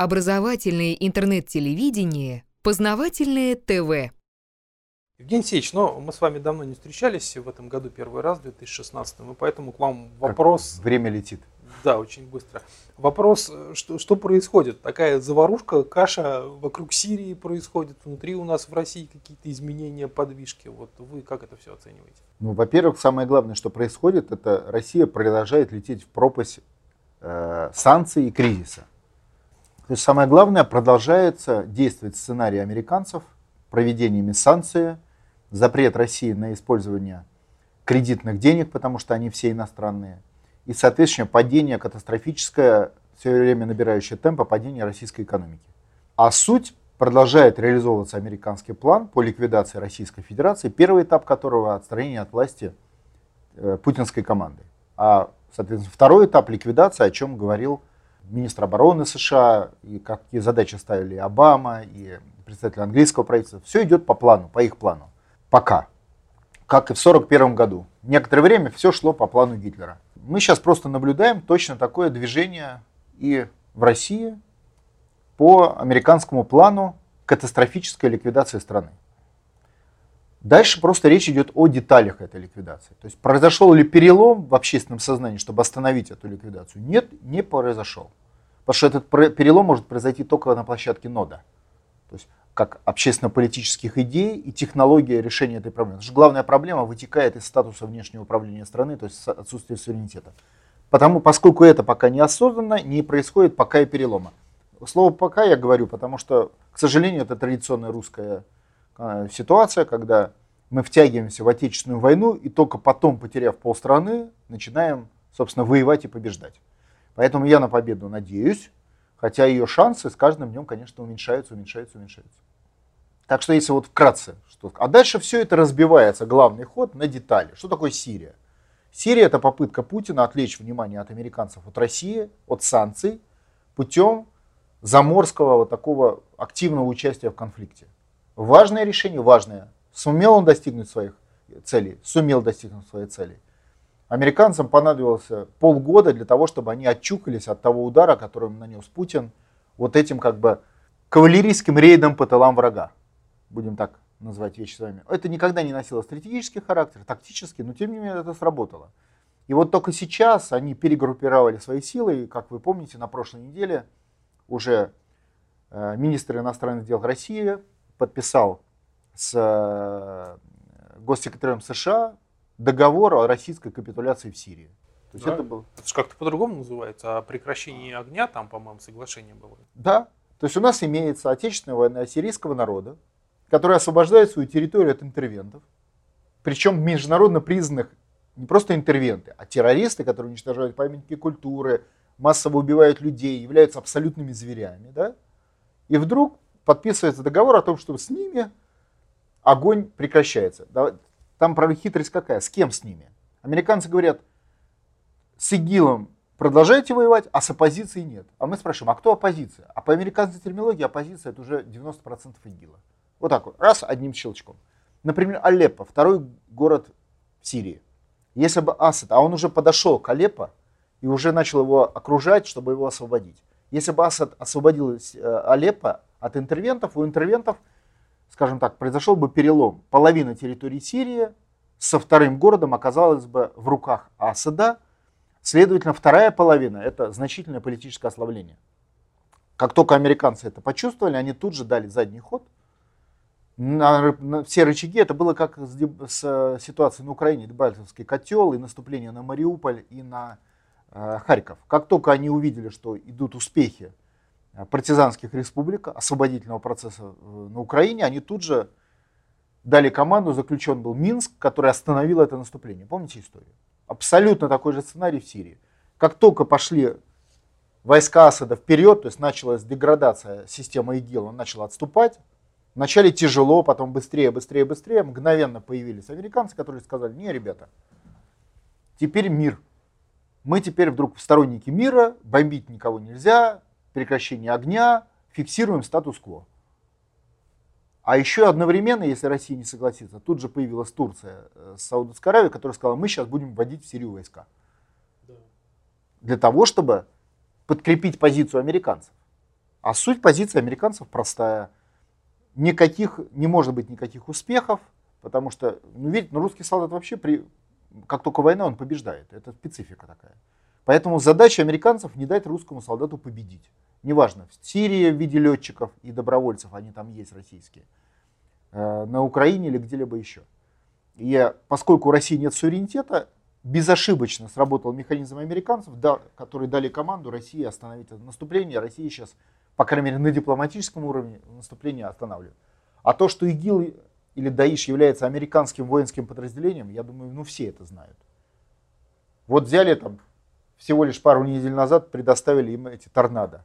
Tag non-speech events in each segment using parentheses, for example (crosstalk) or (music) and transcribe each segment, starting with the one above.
Образовательное интернет-телевидение, познавательное ТВ. Евгений Алексеевич, ну, мы с вами давно не встречались, в этом году первый раз, в 2016, и поэтому к вам вопрос... Как время летит. Да, очень быстро. Вопрос, что, что происходит? Такая заварушка, каша вокруг Сирии происходит, внутри у нас в России какие-то изменения, подвижки. Вот вы как это все оцениваете? Ну, во-первых, самое главное, что происходит, это Россия продолжает лететь в пропасть э, санкций и кризиса. То есть самое главное, продолжается действовать сценарий американцев проведениями санкций, запрет России на использование кредитных денег, потому что они все иностранные, и, соответственно, падение катастрофическое, все время набирающее темпа падения российской экономики. А суть продолжает реализовываться американский план по ликвидации Российской Федерации, первый этап которого отстранение от власти э, путинской команды. А, соответственно, второй этап ликвидации, о чем говорил министр обороны США, и какие задачи ставили Обама, и представители английского правительства. Все идет по плану, по их плану. Пока. Как и в 1941 году. Некоторое время все шло по плану Гитлера. Мы сейчас просто наблюдаем точно такое движение и в России по американскому плану катастрофической ликвидации страны. Дальше просто речь идет о деталях этой ликвидации. То есть произошел ли перелом в общественном сознании, чтобы остановить эту ликвидацию? Нет, не произошел. Потому что этот перелом может произойти только на площадке нода. То есть как общественно-политических идей и технология решения этой проблемы. Потому что главная проблема вытекает из статуса внешнего управления страны, то есть отсутствие суверенитета. Потому, поскольку это пока не осознанно, не происходит пока и перелома. Слово «пока» я говорю, потому что, к сожалению, это традиционная русская а, ситуация, когда мы втягиваемся в Отечественную войну и только потом, потеряв полстраны, начинаем, собственно, воевать и побеждать. Поэтому я на победу надеюсь, хотя ее шансы с каждым днем, конечно, уменьшаются, уменьшаются, уменьшаются. Так что если вот вкратце, что... а дальше все это разбивается, главный ход на детали. Что такое Сирия? Сирия это попытка Путина отвлечь внимание от американцев от России, от санкций, путем заморского вот такого активного участия в конфликте. Важное решение, важное. Сумел он достигнуть своих целей? Сумел достигнуть своей цели. Американцам понадобилось полгода для того, чтобы они отчукались от того удара, который нанес Путин вот этим как бы кавалерийским рейдом по тылам врага. Будем так назвать вещи с вами. Это никогда не носило стратегический характер, тактический, но тем не менее это сработало. И вот только сейчас они перегруппировали свои силы, и, как вы помните, на прошлой неделе уже э, министр иностранных дел России подписал с э, госсекретарем США договор о российской капитуляции в Сирии. То есть да. это, был... это же как-то по-другому называется, о прекращении огня там, по-моему, соглашение было. Да, то есть у нас имеется отечественная война сирийского народа, который освобождает свою территорию от интервентов, причем международно признанных не просто интервенты, а террористы, которые уничтожают памятники культуры, массово убивают людей, являются абсолютными зверями. Да? И вдруг подписывается договор о том, что с ними огонь прекращается. Там, правда, хитрость какая? С кем с ними? Американцы говорят, с ИГИЛом продолжаете воевать, а с оппозицией нет. А мы спрашиваем, а кто оппозиция? А по американской терминологии оппозиция это уже 90% ИГИЛа. Вот так вот, раз, одним щелчком. Например, Алеппо, второй город в Сирии. Если бы Асад, а он уже подошел к Алеппо и уже начал его окружать, чтобы его освободить. Если бы Асад освободил э, Алеппо от интервентов, у интервентов скажем так, произошел бы перелом. Половина территории Сирии со вторым городом оказалась бы в руках Асада. Следовательно, вторая половина – это значительное политическое ослабление. Как только американцы это почувствовали, они тут же дали задний ход. На, на все рычаги это было как с, с ситуацией на Украине, Дебальцевский котел и наступление на Мариуполь и на э, Харьков. Как только они увидели, что идут успехи Э, партизанских республик, освободительного процесса э, на Украине, они тут же дали команду, заключен был Минск, который остановил это наступление. Помните историю? Абсолютно такой же сценарий в Сирии. Как только пошли войска Асада вперед, то есть началась деградация системы ИГИЛ, он начал отступать. Вначале тяжело, потом быстрее, быстрее, быстрее. Мгновенно появились американцы, которые сказали, не, ребята, теперь мир. Мы теперь вдруг сторонники мира, бомбить никого нельзя, прекращения огня, фиксируем статус-кво. А еще одновременно, если Россия не согласится, тут же появилась Турция э, с Саудовской Аравией, которая сказала, мы сейчас будем вводить в Сирию войска. Да. Для того, чтобы подкрепить позицию американцев. А суть позиции американцев простая. Никаких, не может быть никаких успехов, потому что, ну, видите, ну, русский солдат вообще, при, как только война, он побеждает. Это специфика такая. Поэтому задача американцев не дать русскому солдату победить. Неважно, в Сирии в виде летчиков и добровольцев, они там есть российские, э, на Украине или где-либо еще. И поскольку у России нет суверенитета, безошибочно сработал механизм американцев, которые дали команду России остановить это наступление. Россия сейчас, по крайней мере, на дипломатическом уровне наступление останавливает. А то, что ИГИЛ или Даиш является американским воинским подразделением, я думаю, ну все это знают. Вот взяли там всего лишь пару недель назад, предоставили им эти торнадо.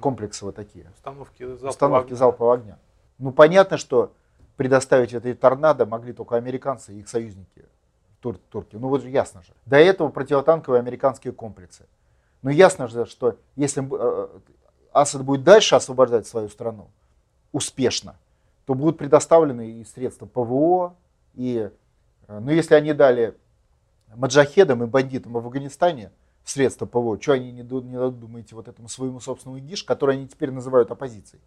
Комплексы вот такие. Установки залпового Установки огня. залпового огня. Ну понятно, что предоставить эти торнадо могли только американцы и их союзники тур, турки. Ну вот же ясно же. До этого противотанковые американские комплексы. Ну ясно же, что если э, Асад будет дальше освобождать свою страну успешно, то будут предоставлены и средства ПВО, и, э, ну если они дали маджахедам и бандитам в Афганистане средства ПВО, что они не, ду- не дадут, думаете, вот этому своему собственному ИГИШ, который они теперь называют оппозицией.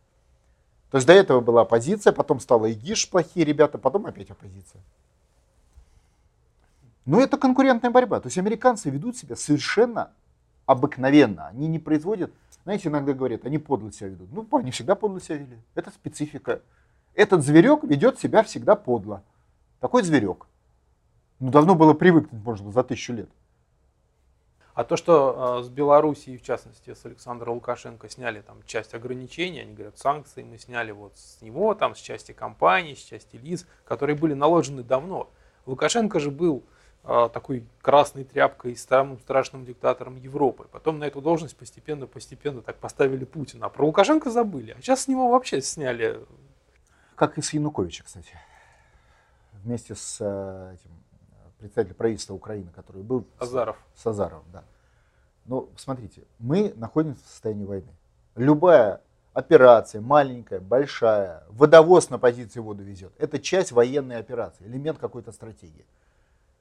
То есть до этого была оппозиция, потом стала ИГИШ плохие ребята, потом опять оппозиция. Но это конкурентная борьба. То есть американцы ведут себя совершенно обыкновенно. Они не производят, знаете, иногда говорят, они подло себя ведут. Ну, они всегда подло себя вели. Это специфика. Этот зверек ведет себя всегда подло. Такой зверек. Ну, давно было привыкнуть, быть, за тысячу лет. А то, что э, с Белоруссией, в частности, с Александра Лукашенко сняли там часть ограничений, они говорят, санкции мы сняли вот с него, там, с части компаний, с части лиц, которые были наложены давно. Лукашенко же был э, такой красной тряпкой самым страшным диктатором Европы. Потом на эту должность постепенно-постепенно так поставили Путина. А про Лукашенко забыли. А сейчас с него вообще сняли. Как и с Януковича, кстати. Вместе с э, этим председателем правительства Украины, который был Азаров. с Азаровым, да. Но смотрите, мы находимся в состоянии войны. Любая операция, маленькая, большая, водовоз на позиции воду везет, это часть военной операции, элемент какой-то стратегии.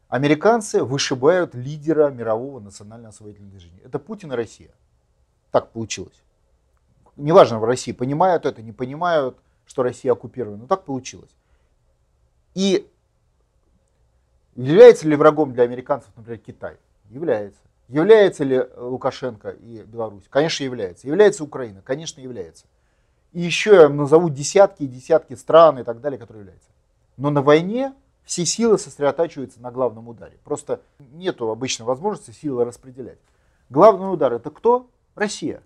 Американцы вышибают лидера мирового национально-освоительного движения. Это Путин и Россия. Так получилось. Неважно, в России понимают это, не понимают, что Россия оккупирована, но так получилось. И является ли врагом для американцев, например, Китай? Является. Является ли Лукашенко и Беларусь? Конечно, является. Является Украина? Конечно, является. И еще я назову десятки и десятки стран и так далее, которые являются. Но на войне все силы сосредотачиваются на главном ударе. Просто нету обычной возможности силы распределять. Главный удар это кто? Россия.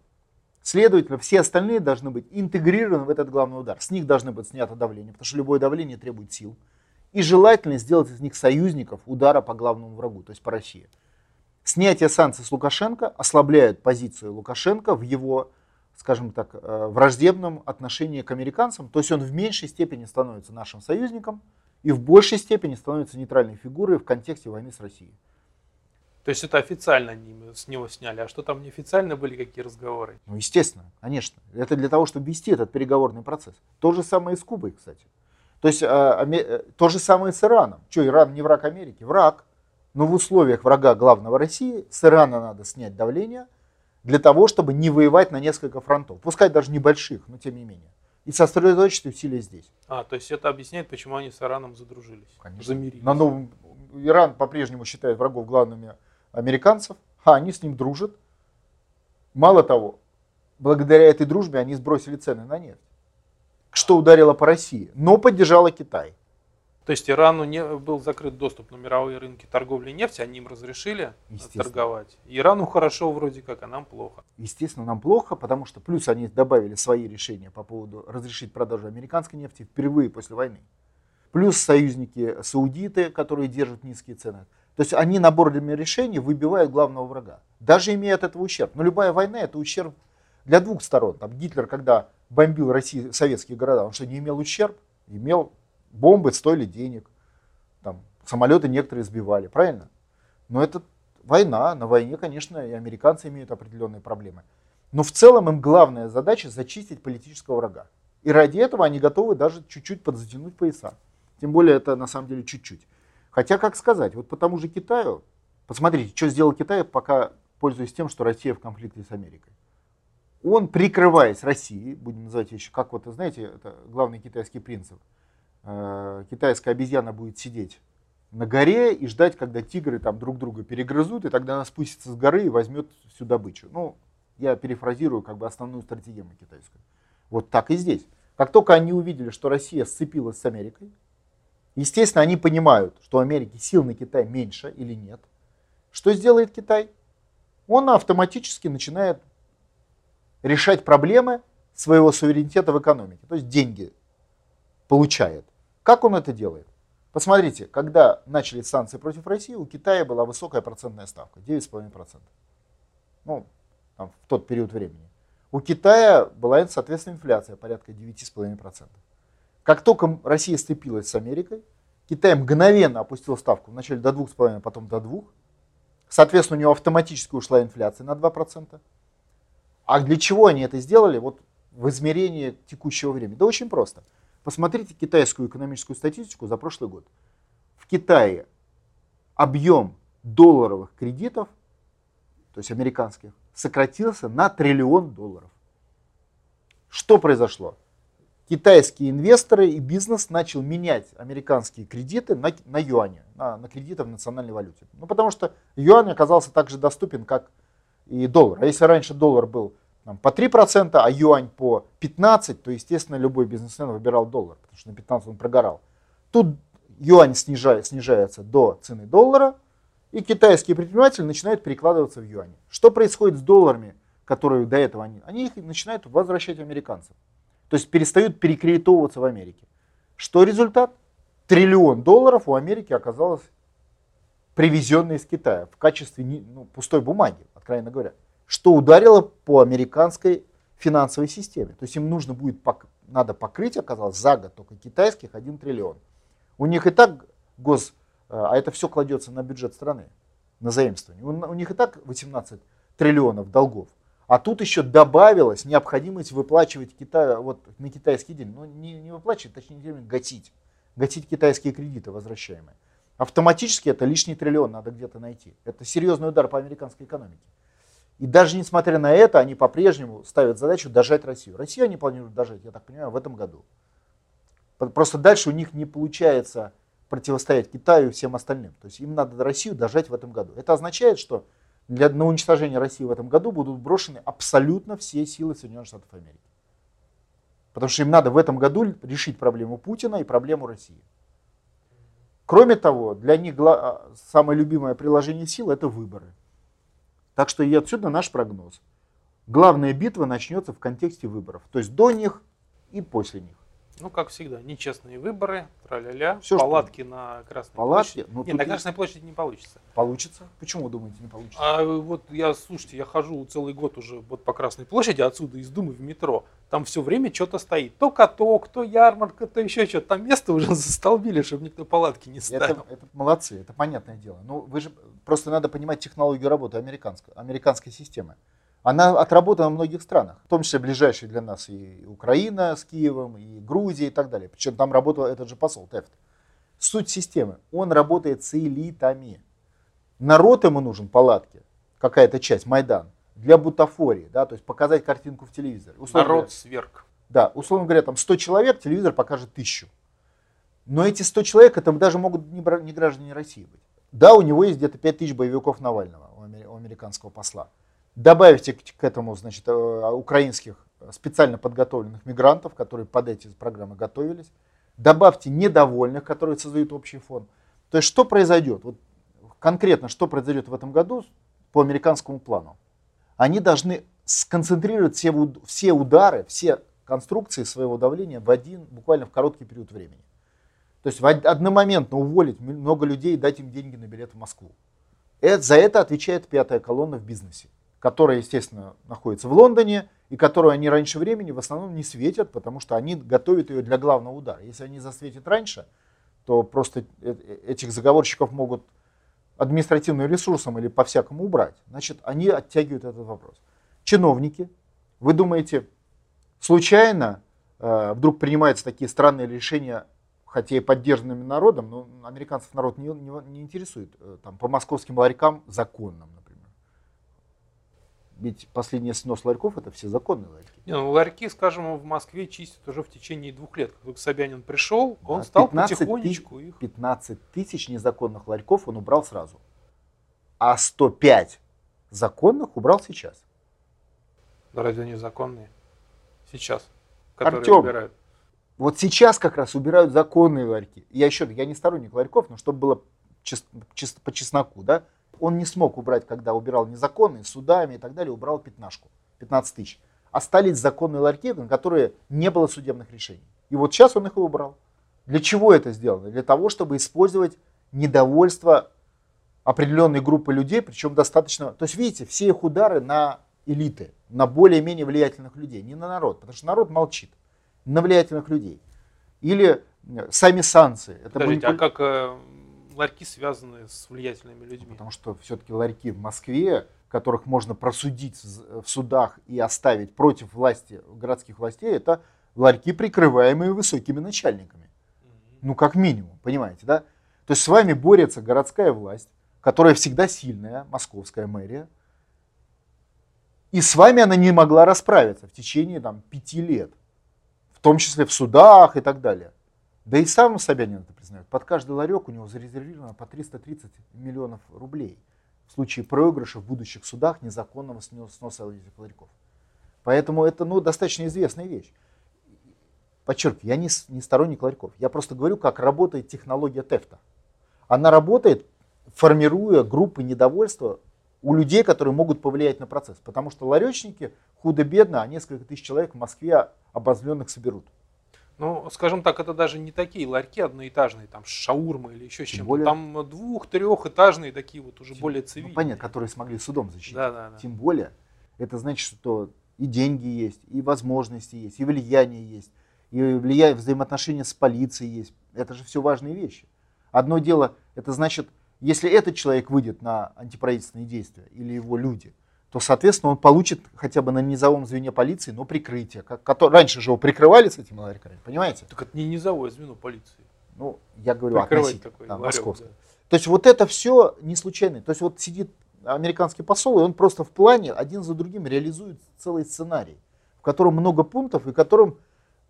Следовательно, все остальные должны быть интегрированы в этот главный удар. С них должны быть снято давление, потому что любое давление требует сил. И желательно сделать из них союзников удара по главному врагу, то есть по России. Снятие санкций с Лукашенко ослабляет позицию Лукашенко в его, скажем так, э, враждебном отношении к американцам. То есть он в меньшей степени становится нашим союзником и в большей степени становится нейтральной фигурой в контексте войны с Россией. То есть это официально они с него сняли. А что там неофициально были, какие разговоры? Ну, естественно, конечно. Это для того, чтобы вести этот переговорный процесс. То же самое и с Кубой, кстати. То есть э, то же самое с Ираном. Что, Иран не враг Америки? Враг. Но в условиях врага главного России с Ирана надо снять давление для того, чтобы не воевать на несколько фронтов. Пускай даже небольших, но тем не менее. И сосредоточить усилия здесь. А, то есть это объясняет, почему они с Ираном задружились. Конечно. Замирились. Но, ну, Иран по-прежнему считает врагов главными американцев, а они с ним дружат. Мало того, благодаря этой дружбе они сбросили цены на нефть, что ударило по России, но поддержало Китай. То есть Ирану не был закрыт доступ на мировые рынки торговли нефти, они им разрешили торговать. Ирану хорошо вроде как, а нам плохо. Естественно, нам плохо, потому что плюс они добавили свои решения по поводу разрешить продажу американской нефти впервые после войны. Плюс союзники саудиты, которые держат низкие цены. То есть они наборами решений выбивают главного врага, даже имея от этого ущерб. Но любая война это ущерб для двух сторон. Там Гитлер, когда бомбил Россию, советские города, он что, не имел ущерб? Имел бомбы стоили денег, там, самолеты некоторые сбивали, правильно? Но это война, на войне, конечно, и американцы имеют определенные проблемы. Но в целом им главная задача зачистить политического врага. И ради этого они готовы даже чуть-чуть подзатянуть пояса. Тем более это на самом деле чуть-чуть. Хотя, как сказать, вот по тому же Китаю, посмотрите, что сделал Китай, пока пользуясь тем, что Россия в конфликте с Америкой. Он, прикрываясь Россией, будем называть еще, как вот, знаете, это главный китайский принцип, э, китайская обезьяна будет сидеть на горе и ждать, когда тигры там друг друга перегрызут, и тогда она спустится с горы и возьмет всю добычу. Ну, я перефразирую как бы основную стратегию китайскую. Вот так и здесь. Как только они увидели, что Россия сцепилась с Америкой, естественно, они понимают, что у Америки сил на Китай меньше или нет. Что сделает Китай? Он автоматически начинает решать проблемы своего суверенитета в экономике, то есть деньги получает. Как он это делает? Посмотрите, когда начали санкции против России, у Китая была высокая процентная ставка, 9,5%. Ну, там, в тот период времени. У Китая была, соответственно, инфляция порядка 9,5%. Как только Россия сцепилась с Америкой, Китай мгновенно опустил ставку вначале до 2,5%, потом до 2%. Соответственно, у него автоматически ушла инфляция на 2%. А для чего они это сделали вот в измерении текущего времени? Да очень просто. Посмотрите китайскую экономическую статистику за прошлый год. В Китае объем долларовых кредитов, то есть американских, сократился на триллион долларов. Что произошло? Китайские инвесторы и бизнес начал менять американские кредиты на, на юани, на, на кредиты в национальной валюте. Ну, потому что юань оказался так же доступен, как и доллар. А если раньше доллар был там, по 3%, а юань по 15%, то, естественно, любой бизнесмен выбирал доллар, потому что на 15 он прогорал. Тут юань снижает, снижается до цены доллара, и китайские предприниматели начинают перекладываться в юани. Что происходит с долларами, которые до этого они? Они их начинают возвращать американцам. То есть перестают перекредитовываться в Америке. Что результат? Триллион долларов у Америки оказалось привезенные из Китая в качестве ну, пустой бумаги, откровенно говоря что ударило по американской финансовой системе. То есть им нужно будет, надо покрыть, оказалось, за год только китайских 1 триллион. У них и так гос, э, а это все кладется на бюджет страны, на заимствование. У них и так 18 триллионов долгов. А тут еще добавилась необходимость выплачивать Китай, вот, на китайские деньги. Ну, не, не выплачивать, точнее, гасить. Гасить китайские кредиты возвращаемые. Автоматически это лишний триллион надо где-то найти. Это серьезный удар по американской экономике. И даже несмотря на это, они по-прежнему ставят задачу дожать Россию. Россию они планируют дожать, я так понимаю, в этом году. Просто дальше у них не получается противостоять Китаю и всем остальным. То есть им надо Россию дожать в этом году. Это означает, что для, на уничтожение России в этом году будут брошены абсолютно все силы Соединенных Штатов Америки. Потому что им надо в этом году решить проблему Путина и проблему России. Кроме того, для них а, самое любимое приложение сил это выборы. Так что и отсюда наш прогноз. Главная битва начнется в контексте выборов, то есть до них и после них. Ну, как всегда, нечестные выборы, тра-ля-ля, Все, палатки что... на Красной палатки, площади. Ну, Нет, на Красной площади не получится. Получится? Почему, думаете, не получится? А вот я, слушайте, я хожу целый год уже вот по Красной площади, отсюда из Думы в метро. Там все время что-то стоит. То каток, то ярмарка, то еще что-то. Там место уже (laughs) застолбили, чтобы никто палатки не ставил. Это, это молодцы, это понятное дело. Но вы же просто надо понимать технологию работы американской, американской системы. Она отработана в многих странах, в том числе ближайшие для нас и Украина с Киевом, и Грузия и так далее. Причем там работал этот же посол Тефт. Суть системы. Он работает с элитами. Народ ему нужен, палатки, какая-то часть, Майдан, для бутафории, да, то есть показать картинку в телевизоре. Условно Народ говоря, сверг. Да, условно говоря, там 100 человек, телевизор покажет тысячу. Но эти 100 человек, это даже могут не граждане России быть. Да, у него есть где-то 5 тысяч боевиков Навального, у американского посла. Добавите к этому значит, э, украинских специально подготовленных мигрантов, которые под эти программы готовились. Добавьте недовольных, которые создают общий фон. То есть что произойдет? Вот конкретно что произойдет в этом году по американскому плану? Они должны сконцентрировать все, все удары, все конструкции своего давления в один, буквально в короткий период времени. То есть одномоментно уволить много людей и дать им деньги на билет в Москву. Это, за это отвечает пятая колонна в бизнесе которая, естественно, находится в Лондоне, и которую они раньше времени в основном не светят, потому что они готовят ее для главного удара. Если они засветят раньше, то просто э, этих заговорщиков могут административным ресурсом или по-всякому убрать. Значит, они оттягивают этот вопрос. Чиновники, вы думаете, случайно э, вдруг принимаются такие странные решения, хотя и поддержанными народом, но американцев народ не, не, не интересует, э, там, по московским ларькам законным, Ведь последний снос ларьков это все законные ларьки. Не, ну, ларьки, скажем, в Москве чистят уже в течение двух лет. Как только Собянин пришел, он да, стал 15 потихонечку их... 15 тысяч незаконных ларьков он убрал сразу. А 105 законных убрал сейчас. Да разве они законные? Сейчас. Которые Артем, убирают. вот сейчас как раз убирают законные ларьки. Я еще, я не сторонник ларьков, но чтобы было чисто, чисто по чесноку, да, он не смог убрать, когда убирал незаконные, судами и так далее, убрал пятнашку, 15 тысяч. Остались законные ларьки, на которые не было судебных решений. И вот сейчас он их и убрал. Для чего это сделано? Для того, чтобы использовать недовольство определенной группы людей, причем достаточно... То есть, видите, все их удары на элиты, на более-менее влиятельных людей, не на народ, потому что народ молчит, на влиятельных людей. Или сами санкции. Это Подождите, манипуля... а как э, ларьки связаны с влиятельными людьми? Потому что все-таки ларьки в Москве, которых можно просудить в судах и оставить против власти, городских властей, это ларьки, прикрываемые высокими начальниками. Ну, как минимум, понимаете, да? То есть с вами борется городская власть, которая всегда сильная, московская мэрия, и с вами она не могла расправиться в течение там, пяти лет, в том числе в судах и так далее. Да и сам Собянин это признает. Под каждый ларек у него зарезервировано по 330 миллионов рублей в случае проигрыша в будущих судах незаконного сноса этих ларьков. Поэтому это ну, достаточно известная вещь. Подчеркиваю, я не, не сторонник ларьков. Я просто говорю, как работает технология ТЭФТа. Она работает, формируя группы недовольства у людей, которые могут повлиять на процесс. Потому что ларечники худо-бедно, а несколько тысяч человек в Москве обозленных соберут. Ну, скажем так, это даже не такие ларьки одноэтажные, там шаурмы или еще чем-то. Более... Там двух-трехэтажные такие вот уже Тем... более ну, цивильные. Ну, понятно, которые смогли судом защитить. Да, да, да. Тем более, это значит, что и деньги есть, и возможности есть, и влияние есть, и влияние, взаимоотношения с полицией есть. Это же все важные вещи. Одно дело, это значит, если этот человек выйдет на антиправительственные действия или его люди – то, соответственно, он получит хотя бы на низовом звене полиции, но прикрытие. Как, который, раньше же его прикрывали с этими ларьками, понимаете? Так это не низовое звено полиции. Ну, я говорю относительно, такой да, московское. Да. То есть вот это все не случайно. То есть вот сидит американский посол, и он просто в плане один за другим реализует целый сценарий, в котором много пунктов, и в котором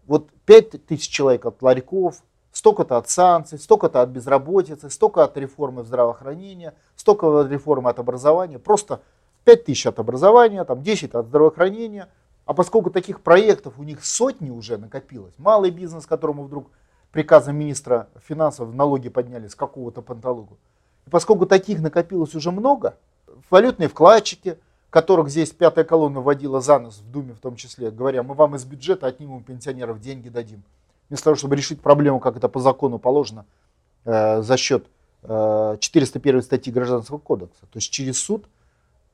вот 5 тысяч человек от ларьков, столько-то от санкций, столько-то от безработицы, столько от реформы в здравоохранении, столько от реформы от образования. Просто 5 тысяч от образования, там 10 от здравоохранения. А поскольку таких проектов у них сотни уже накопилось, малый бизнес, которому вдруг приказом министра финансов налоги подняли с какого-то панталогу, и поскольку таких накопилось уже много, валютные вкладчики, которых здесь пятая колонна вводила за нос в Думе в том числе, говоря, мы вам из бюджета отнимем пенсионеров, деньги дадим. Вместо того, чтобы решить проблему, как это по закону положено, э, за счет э, 401 статьи Гражданского кодекса, то есть через суд,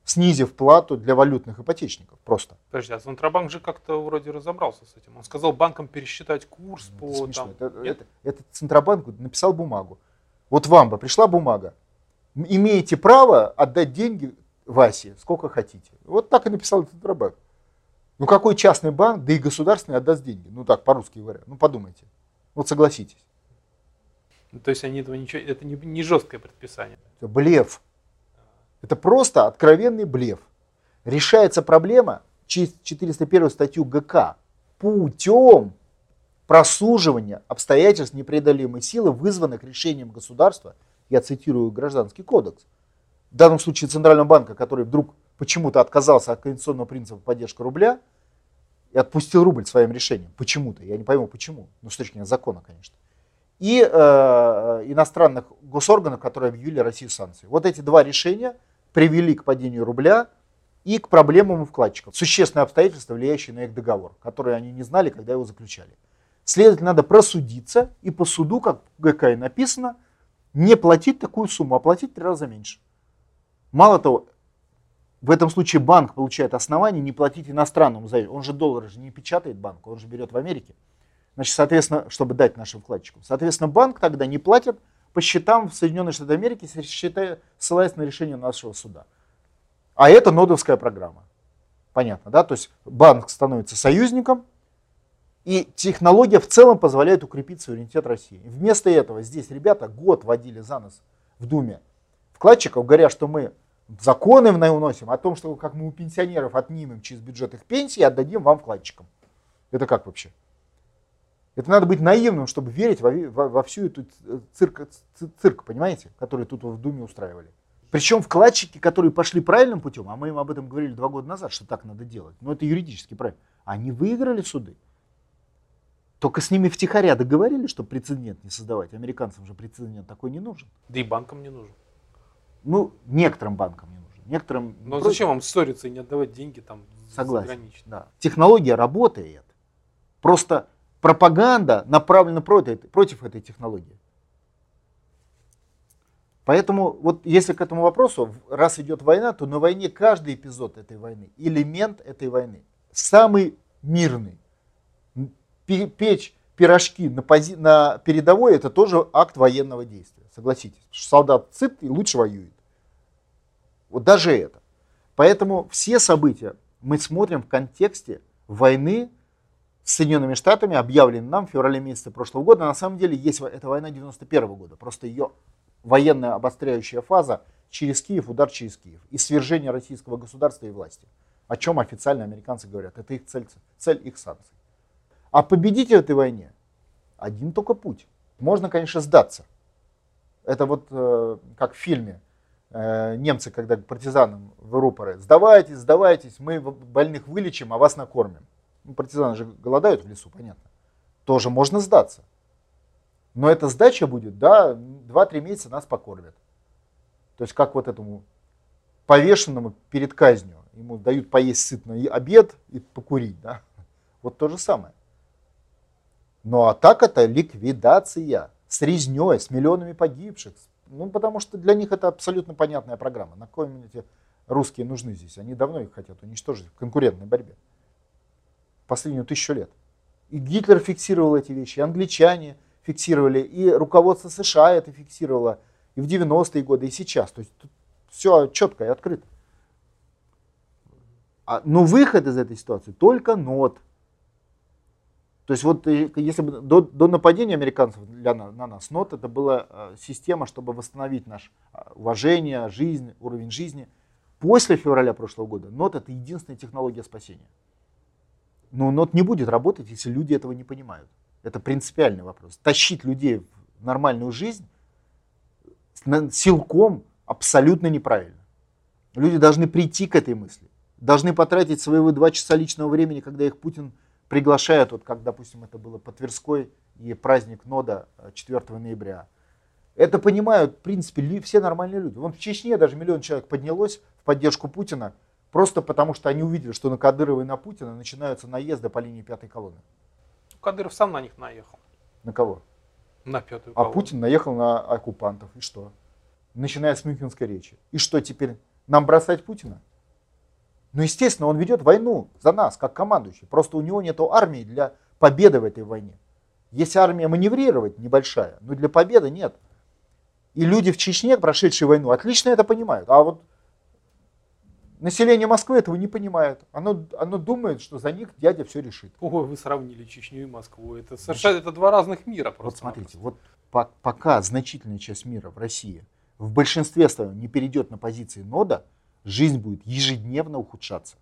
снизив плату для валютных ипотечников просто. Подожди, а Центробанк же как-то вроде разобрался с этим. Он сказал банкам пересчитать курс ну, по... Там... Это, это, это Центробанк написал бумагу. Вот вам бы пришла бумага. Имеете право отдать деньги Васе сколько хотите. Вот так и написал Центробанк. Ну какой частный банк, да и государственный отдаст деньги? Ну так, по-русски говоря. Ну подумайте. Вот согласитесь. Ну, то есть они этого ничего, это не, не жесткое предписание. Это блеф. Это просто откровенный блеф. Решается проблема через 401 статью ГК путем просуживания обстоятельств непреодолимой силы, вызванных решением государства, я цитирую Гражданский кодекс, в данном случае Центрального банка, который вдруг почему-то отказался от конституционного принципа поддержки рубля и отпустил рубль своим решением. Почему-то, я не пойму почему, ну с точки зрения закона, конечно и э, иностранных госорганов, которые объявили Россию санкции. Вот эти два решения привели к падению рубля и к проблемам у вкладчиков. Существенные обстоятельства, влияющие на их договор, которые они не знали, когда его заключали. Следовательно, надо просудиться и по суду, как в ГК и написано, не платить такую сумму, а платить в три раза меньше. Мало того, в этом случае банк получает основание не платить иностранному заему. Он же доллары же не печатает банк, он же берет в Америке. Значит, соответственно, чтобы дать нашим вкладчикам. Соответственно, банк тогда не платит по счетам в Соединенных Штатах Америки, ссылаясь на решение нашего суда. А это нодовская программа. Понятно, да? То есть банк становится союзником, и технология в целом позволяет укрепить суверенитет России. Вместо этого здесь ребята год водили за нос в Думе вкладчиков, говоря, что мы законы вносим о том, что как мы у пенсионеров отнимем через бюджет их пенсии и отдадим вам вкладчикам. Это как вообще? Это надо быть наивным, чтобы верить во, во, во всю эту цирк, цирк, понимаете, который тут в Думе устраивали. Причем вкладчики, которые пошли правильным путем, а мы им об этом говорили два года назад, что так надо делать, но это юридически правильно, они выиграли суды. Только с ними втихаря договорились, что прецедент не создавать. Американцам же прецедент такой не нужен. Да и банкам не нужен. Ну, некоторым банкам не нужен. Некоторым... Но против... зачем вам ссориться и не отдавать деньги там Согласен, да. Технология работает. Просто пропаганда направлена против, против этой технологии. Поэтому вот если к этому вопросу, раз идет война, то на войне каждый эпизод этой войны, элемент этой войны, самый мирный. Печь пирожки на, пози... на передовой, это тоже акт военного действия, согласитесь. Солдат сыт и лучше воюет. Вот даже это. Поэтому все события мы смотрим в контексте войны с Соединенными Штатами, объявленной нам в феврале месяце прошлого года. На самом деле есть эта война 91 года, просто ее военная обостряющая фаза через Киев, удар через Киев и свержение российского государства и власти. О чем официально американцы говорят. Это их цель, цель их санкций. А победить в этой войне один только путь. Можно, конечно, сдаться. Это вот э, как в фильме э, немцы, когда партизанам в рупоры, сдавайтесь, сдавайтесь, мы больных вылечим, а вас накормим. Ну, партизаны же голодают в лесу, понятно. Тоже можно сдаться. Но эта сдача будет, да, 2-3 месяца нас покормят. То есть как вот этому повешенному перед казнью. Ему дают поесть сытно и обед и покурить. Да? Вот то же самое. Ну а так это ликвидация с резней, с миллионами погибших. Ну потому что для них это абсолютно понятная программа. На кой мне эти русские нужны здесь? Они давно их хотят уничтожить в конкурентной борьбе. Последнюю тысячу лет. И Гитлер фиксировал эти вещи, и англичане – фиксировали, и руководство США это фиксировало и в 90-е годы, и сейчас. То есть тут все четко и открыто. А, но выход из этой ситуации только нот. То есть вот э, если бы до, до нападения американцев для, на, на нас нот это была э, система, чтобы восстановить наше а, уважение, жизнь, уровень жизни. После февраля прошлого года нот это единственная технология спасения. Но нот не будет работать, если люди этого не понимают. Это принципиальный вопрос. Тащить людей в нормальную жизнь силком абсолютно неправильно. Люди должны прийти к этой мысли. Должны потратить свои два часа личного времени, когда их Путин приглашает, вот как, допустим, это было по Тверской и праздник НОДА 4 э, ноября. Это понимают, в принципе, все нормальные люди. Вон в Чечне даже миллион человек поднялось в поддержку Путина, просто потому что они увидели, что на Кадырова и на Путина начинаются наезды по линии пятой колонны. Кадыров сам на них наехал. На кого? На пятую а колонну. А Путин наехал на оккупантов. И что? Начиная с Мюнхенской речи. И что теперь? Нам бросать Путина? Ну, естественно, он ведет войну за нас, как командующий. Просто у него нет армии для победы в этой войне. Есть армия маневрировать небольшая, но для победы нет. И люди в Чечне, прошедшие войну, отлично это понимают. А вот Население Москвы этого не понимает. Оно, оно думает, что за них дядя все решит. Ого, вы сравнили Чечню и Москву. Это совершенно это два разных мира. Просто вот смотрите, вот по, пока значительная часть мира в России в большинстве своем не перейдет на позиции нода, жизнь будет ежедневно ухудшаться.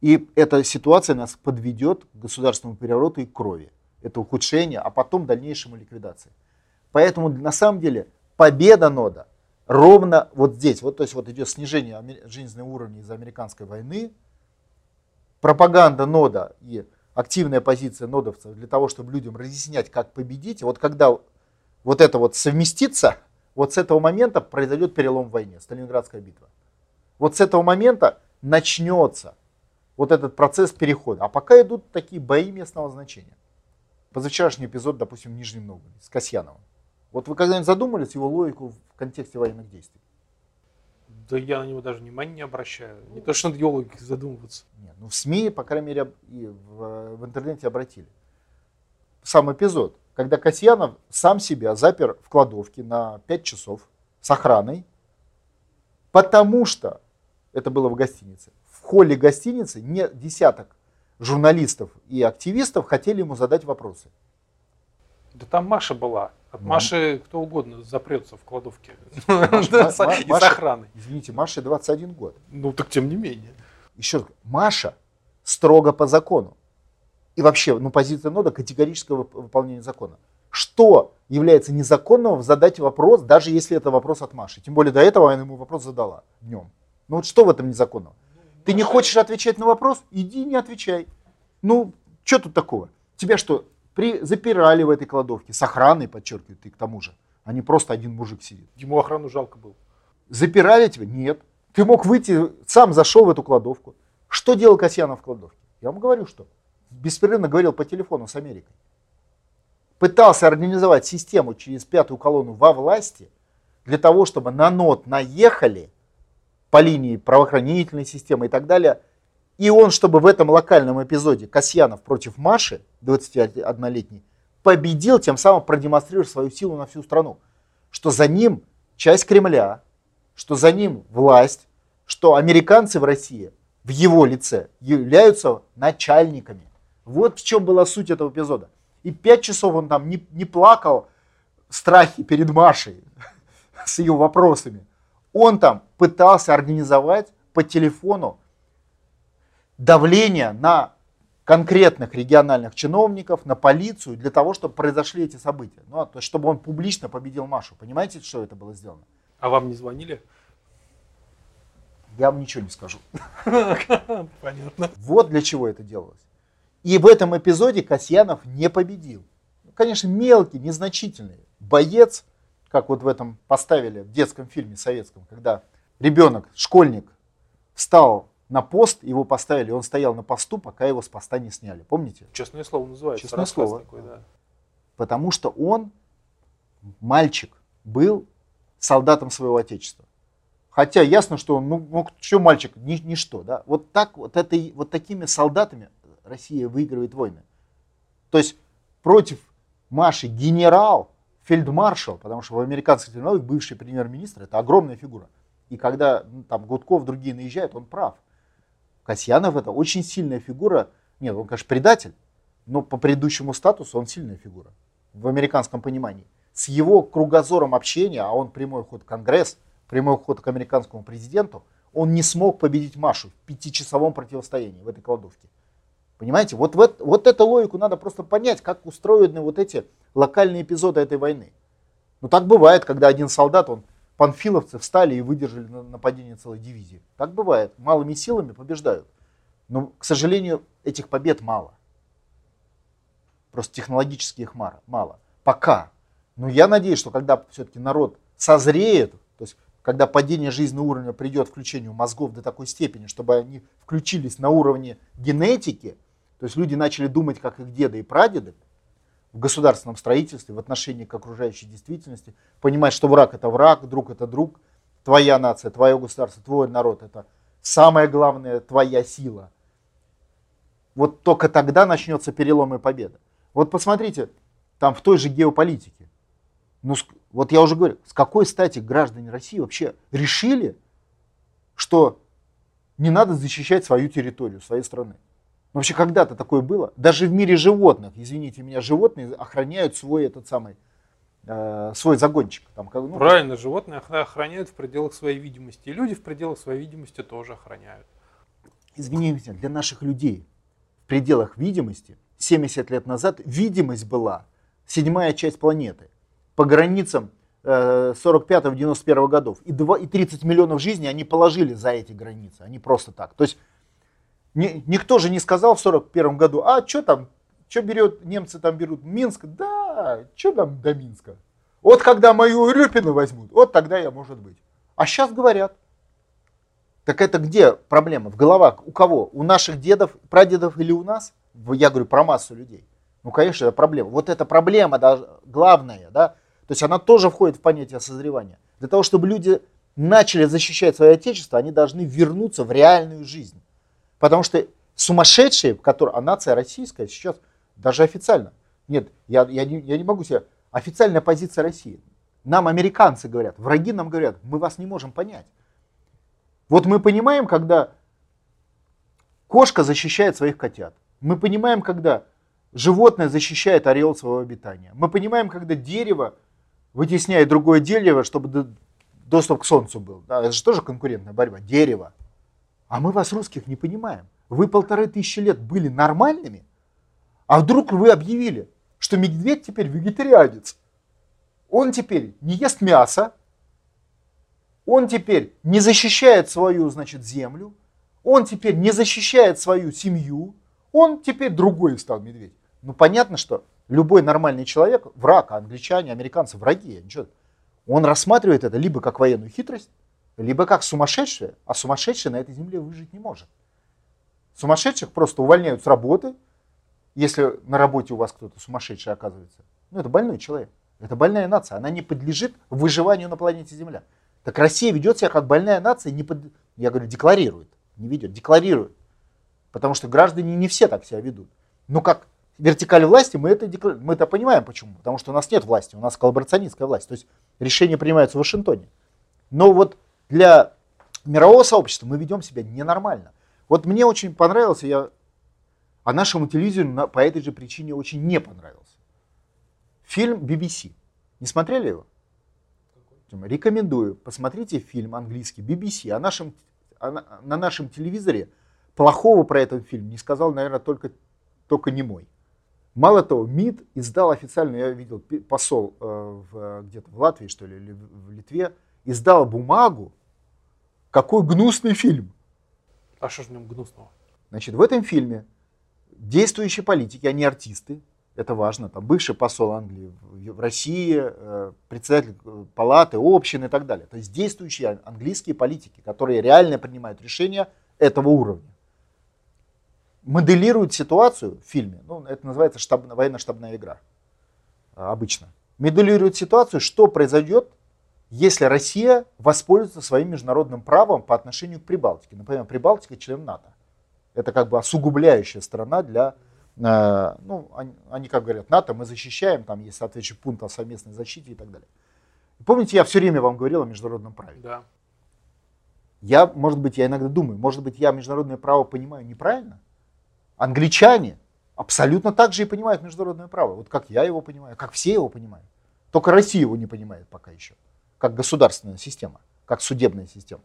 И эта ситуация нас подведет к государственному перевороту и крови. Это ухудшение, а потом дальнейшему ликвидации. Поэтому на самом деле победа нода – ровно вот здесь, вот, то есть вот идет снижение жизненного уровня из-за американской войны, пропаганда нода и активная позиция нодовцев для того, чтобы людям разъяснять, как победить. Вот когда вот это вот совместится, вот с этого момента произойдет перелом в войне, Сталинградская битва. Вот с этого момента начнется вот этот процесс перехода. А пока идут такие бои местного значения. Позавчерашний эпизод, допустим, в Нижнем Новгороде с Касьяновым. Вот вы когда-нибудь задумались его логику в контексте военных действий? Да я на него даже внимания не обращаю. Не то, что над его логикой задумываться. Нет, ну в СМИ, по крайней мере, и в, в интернете обратили. Сам эпизод, когда Касьянов сам себя запер в кладовке на 5 часов с охраной, потому что, это было в гостинице, в холле гостиницы не десяток журналистов и активистов хотели ему задать вопросы. Да там Маша была. От. Маши кто угодно запрется в кладовке. Маш- Да, Ма- с- Ма- И с Маша- охраной. Извините, Маше 21 год. Ну так тем не менее. Еще раз, Маша строго по закону. И вообще, ну, позиция нода категорического вып- выполнения закона. Что является незаконным, задать вопрос, даже если это вопрос от Маши. Тем более до этого она ему вопрос задала днем. Ну вот что в этом незаконного? Ты не хочешь отвечать на вопрос? Иди не отвечай. Ну, что тут такого? Тебя что, при, запирали в этой кладовке с охраной, подчеркиваю, ты к тому же, а не просто один мужик сидит. Ему охрану жалко было. Запирали тебя? Нет. Ты мог выйти, сам зашел в эту кладовку. Что делал Касьянов в кладовке? Я вам говорю, что. Беспрерывно говорил по телефону с Америкой. Пытался организовать систему через пятую колонну во власти для того, чтобы на НОТ наехали по линии правоохранительной системы и так далее. И он, чтобы в этом локальном эпизоде Касьянов против Маши, 21-летней, победил, тем самым продемонстрировав свою силу на всю страну. Что за ним часть Кремля, что за ним власть, что американцы в России в его лице являются начальниками. Вот в чем была суть этого эпизода. И пять часов он там не, не плакал в страхе перед Машей (laughs) с ее вопросами. Он там пытался организовать по телефону давление на конкретных региональных чиновников, на полицию, для того, чтобы произошли эти события. Ну, а то есть, чтобы он публично победил Машу. Понимаете, что это было сделано? А вам не звонили? Я вам ничего не скажу. (laughs) Понятно. Вот для чего это делалось. И в этом эпизоде Касьянов не победил. Ну, Конечно, мелкий, незначительный боец, как вот в этом поставили в детском фильме советском, когда ребенок, школьник, встал на пост, его поставили, он стоял на посту, пока его с поста не сняли. Помните? Честное слово называется. Честное слово. такой, да. Потому что он, мальчик, был солдатом своего отечества. Хотя ясно, что он, ну, ну что мальчик, ни, ничто, да. Вот так, вот, этой, вот такими солдатами Россия выигрывает войны. То есть против Маши генерал, фельдмаршал, потому что в американских терминологиях бывший премьер-министр это огромная фигура. И когда ну, там Гудков, другие наезжают, он прав. Касьянов это очень сильная фигура. Нет, он, конечно, предатель, но по предыдущему статусу он сильная фигура в американском понимании. С его кругозором общения, а он прямой ход в Конгресс, прямой ход к американскому президенту, он не смог победить Машу в пятичасовом противостоянии в этой кладовке. Понимаете, вот, в эт- вот эту логику надо просто понять, как устроены вот эти локальные эпизоды этой войны. Ну так бывает, когда один солдат, он панфиловцы встали и выдержали на- нападение целой дивизии. Так бывает, малыми силами побеждают. Но, к сожалению, этих побед мало. Просто технологически их мало. Пока. Но я надеюсь, что когда все-таки народ созреет, то есть когда падение жизненного уровня придет к включению мозгов до такой степени, чтобы они включились на уровне генетики, то есть люди начали думать, как их деды и прадеды, в государственном строительстве, в отношении к окружающей действительности, понимать, что враг это враг, друг это друг, твоя нация, твое государство, твой народ это самое главное, твоя сила. Вот только тогда начнется перелом и победа. Вот посмотрите, там в той же геополитике. Ну, вот я уже говорю, с какой стати граждане России вообще решили, что не надо защищать свою территорию, своей страны? Вообще когда-то такое было. Даже в мире животных, извините меня, животные охраняют свой этот самый, э, свой загончик. Там, как- ну, Правильно, животные охра- охраняют в пределах своей видимости. И люди в пределах своей видимости тоже охраняют. извините, для наших людей в пределах видимости 70 лет назад видимость была седьмая часть планеты по границам э, 45-91 годов. И, два- и 30 миллионов жизней они положили за эти границы, они просто так. То есть ни- никто же не сказал в 41 году, а что там, что берет, немцы там берут Минск, да, что там до Минска. Вот когда мою Урюпину возьмут, вот тогда я, может быть. А сейчас говорят, так это где проблема? В головах у кого? У наших дедов, прадедов или у нас? Я говорю про массу людей. Ну, конечно, это проблема. Вот эта проблема да, главная, да, то есть она тоже входит в понятие созревания. Для того, чтобы люди начали защищать свое отечество, они должны вернуться в реальную жизнь. Потому что сумасшедшие, которые, а нация российская сейчас даже официально, нет, я, я, не, я не могу себе, официальная позиция России. Нам американцы говорят, враги нам говорят, мы вас не можем понять. Вот мы понимаем, когда кошка защищает своих котят. Мы понимаем, когда животное защищает ореол своего обитания. Мы понимаем, когда дерево вытесняет другое дерево, чтобы доступ к солнцу был. Это же тоже конкурентная борьба. Дерево. А мы вас, русских, не понимаем. Вы полторы тысячи лет были нормальными, а вдруг вы объявили, что медведь теперь вегетарианец. Он теперь не ест мясо, он теперь не защищает свою, значит, землю, он теперь не защищает свою семью, он теперь другой стал медведь. Ну, понятно, что любой нормальный человек, враг, англичане, американцы, враги, ничего. Он рассматривает это либо как военную хитрость, либо как сумасшедшее, а сумасшедший на этой земле выжить не может. Сумасшедших просто увольняют с работы, если на работе у вас кто-то сумасшедший оказывается. Ну, это больной человек. Это больная нация. Она не подлежит выживанию на планете Земля. Так Россия ведет себя как больная нация, не под... я говорю, декларирует. Не ведет, декларирует. Потому что граждане не все так себя ведут. Но как вертикаль власти мы это, мы это понимаем почему. Потому что у нас нет власти, у нас коллаборационистская власть. То есть решения принимаются в Вашингтоне. Но вот для мирового сообщества мы ведем себя ненормально. Вот мне очень понравился, я а нашему телевизору по этой же причине очень не понравился. Фильм BBC. Не смотрели его? Рекомендую. Посмотрите фильм английский BBC. О нашем, о, на нашем телевизоре плохого про этот фильм не сказал, наверное, только, только не мой. Мало того, МИД издал официально, я видел, посол э, в, где-то в Латвии, что ли, или в Литве, издал бумагу, какой гнусный фильм. А что же в нем гнусного? Значит, в этом фильме действующие политики, они артисты, это важно, там бывший посол Англии в России, э, председатель э, палаты, общины и так далее. То есть действующие английские политики, которые реально принимают решения этого уровня. Моделируют ситуацию в фильме, ну, это называется штаб, военно-штабная игра а, обычно. Моделируют ситуацию, что произойдет, если Россия воспользуется своим международным правом по отношению к Прибалтике. Например, Прибалтика член НАТО. Это как бы осугубляющая сторона для Э, ну, они, они как говорят, НАТО мы защищаем, там есть соответствующий пункт о совместной защите и так далее. помните, я все время вам говорил о международном праве? Да. Я, может быть, я иногда думаю, может быть, я международное право понимаю неправильно? Англичане абсолютно так же и понимают международное право, вот как я его понимаю, как все его понимают. Только Россия его не понимает пока еще, как государственная система, как судебная система.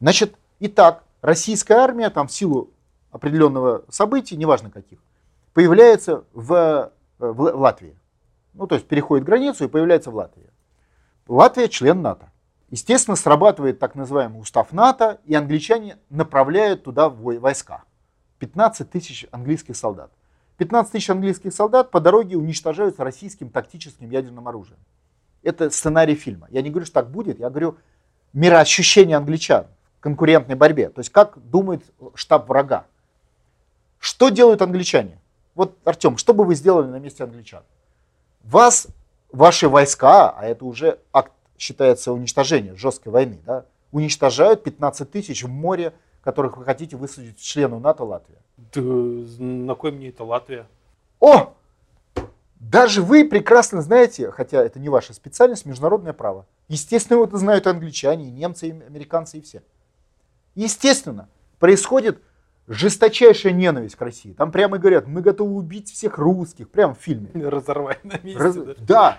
Значит, итак, российская армия там в силу определенного события, неважно каких, появляется в, в, в Латвии. Ну, то есть переходит границу и появляется в Латвии. Латвия член НАТО. Естественно, срабатывает так называемый устав НАТО, и англичане направляют туда войска. 15 тысяч английских солдат. 15 тысяч английских солдат по дороге уничтожаются российским тактическим ядерным оружием. Это сценарий фильма. Я не говорю, что так будет, я говорю мироощущение англичан в конкурентной борьбе. То есть как думает штаб врага. Что делают англичане? Вот, Артем, что бы вы сделали на месте англичан? Вас, ваши войска, а это уже акт, считается уничтожение жесткой войны, да, уничтожают 15 тысяч в море, которых вы хотите высадить члену НАТО Латвия. Да, на кой мне это Латвия? О! Даже вы прекрасно знаете, хотя это не ваша специальность, международное право. Естественно, это знают англичане, и немцы, и американцы, и все. Естественно, происходит жесточайшая ненависть к России. Там прямо говорят, мы готовы убить всех русских, прямо в фильме. (laughs) Разорвать на месте. Раз... Да. да.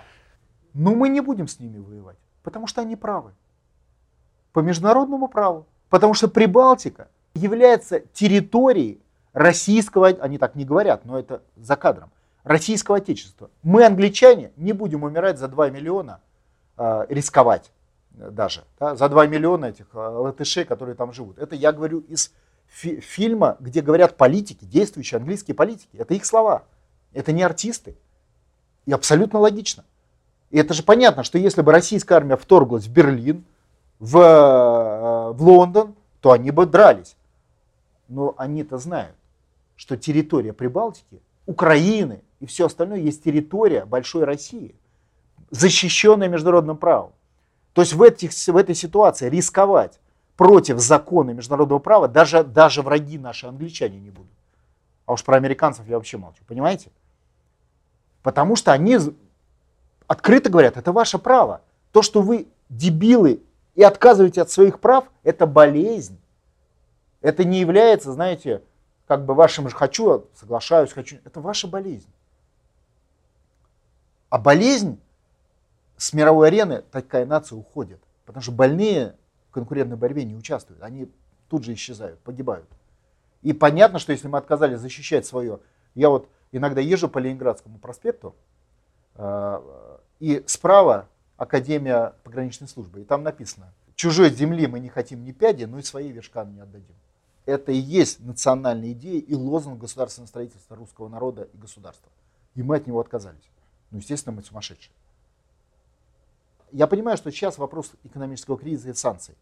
Но мы не будем с ними воевать, потому что они правы. По международному праву. Потому что Прибалтика является территорией российского, они так не говорят, но это за кадром, российского отечества. Мы, англичане, не будем умирать за 2 миллиона, э, рисковать даже, да, за 2 миллиона этих э, латышей, которые там живут. Это я говорю из фи- фильма, где говорят политики, действующие английские политики. Это их слова. Это не артисты. И абсолютно логично. И это же понятно, что если бы российская армия вторглась в Берлин, в, э, в Лондон, то они бы дрались. Но они-то знают, что территория Прибалтики, Украины и все остальное есть территория большой России, защищенная международным правом. То есть в, этих, в этой ситуации рисковать против закона международного права даже, даже враги наши англичане не будут. А уж про американцев я вообще молчу, понимаете? Потому что они открыто говорят, это ваше право. То, что вы дебилы и отказываете от своих прав, это болезнь. Это не является, знаете, как бы вашим же хочу, соглашаюсь, хочу. Это ваша болезнь. А болезнь с мировой арены такая нация уходит. Потому что больные в конкурентной борьбе не участвуют. Они тут же исчезают, погибают. И понятно, что если мы отказались защищать свое... Я вот иногда езжу по Ленинградскому проспекту, э, и справа Академия пограничной службы. И там написано, чужой земли мы не хотим ни пяди, но и свои вершкам не отдадим. Это и есть национальная идея и лозунг государственного строительства русского народа и государства. И мы от него отказались. Ну, естественно, мы сумасшедшие. Я понимаю, что сейчас вопрос экономического кризиса и санкций.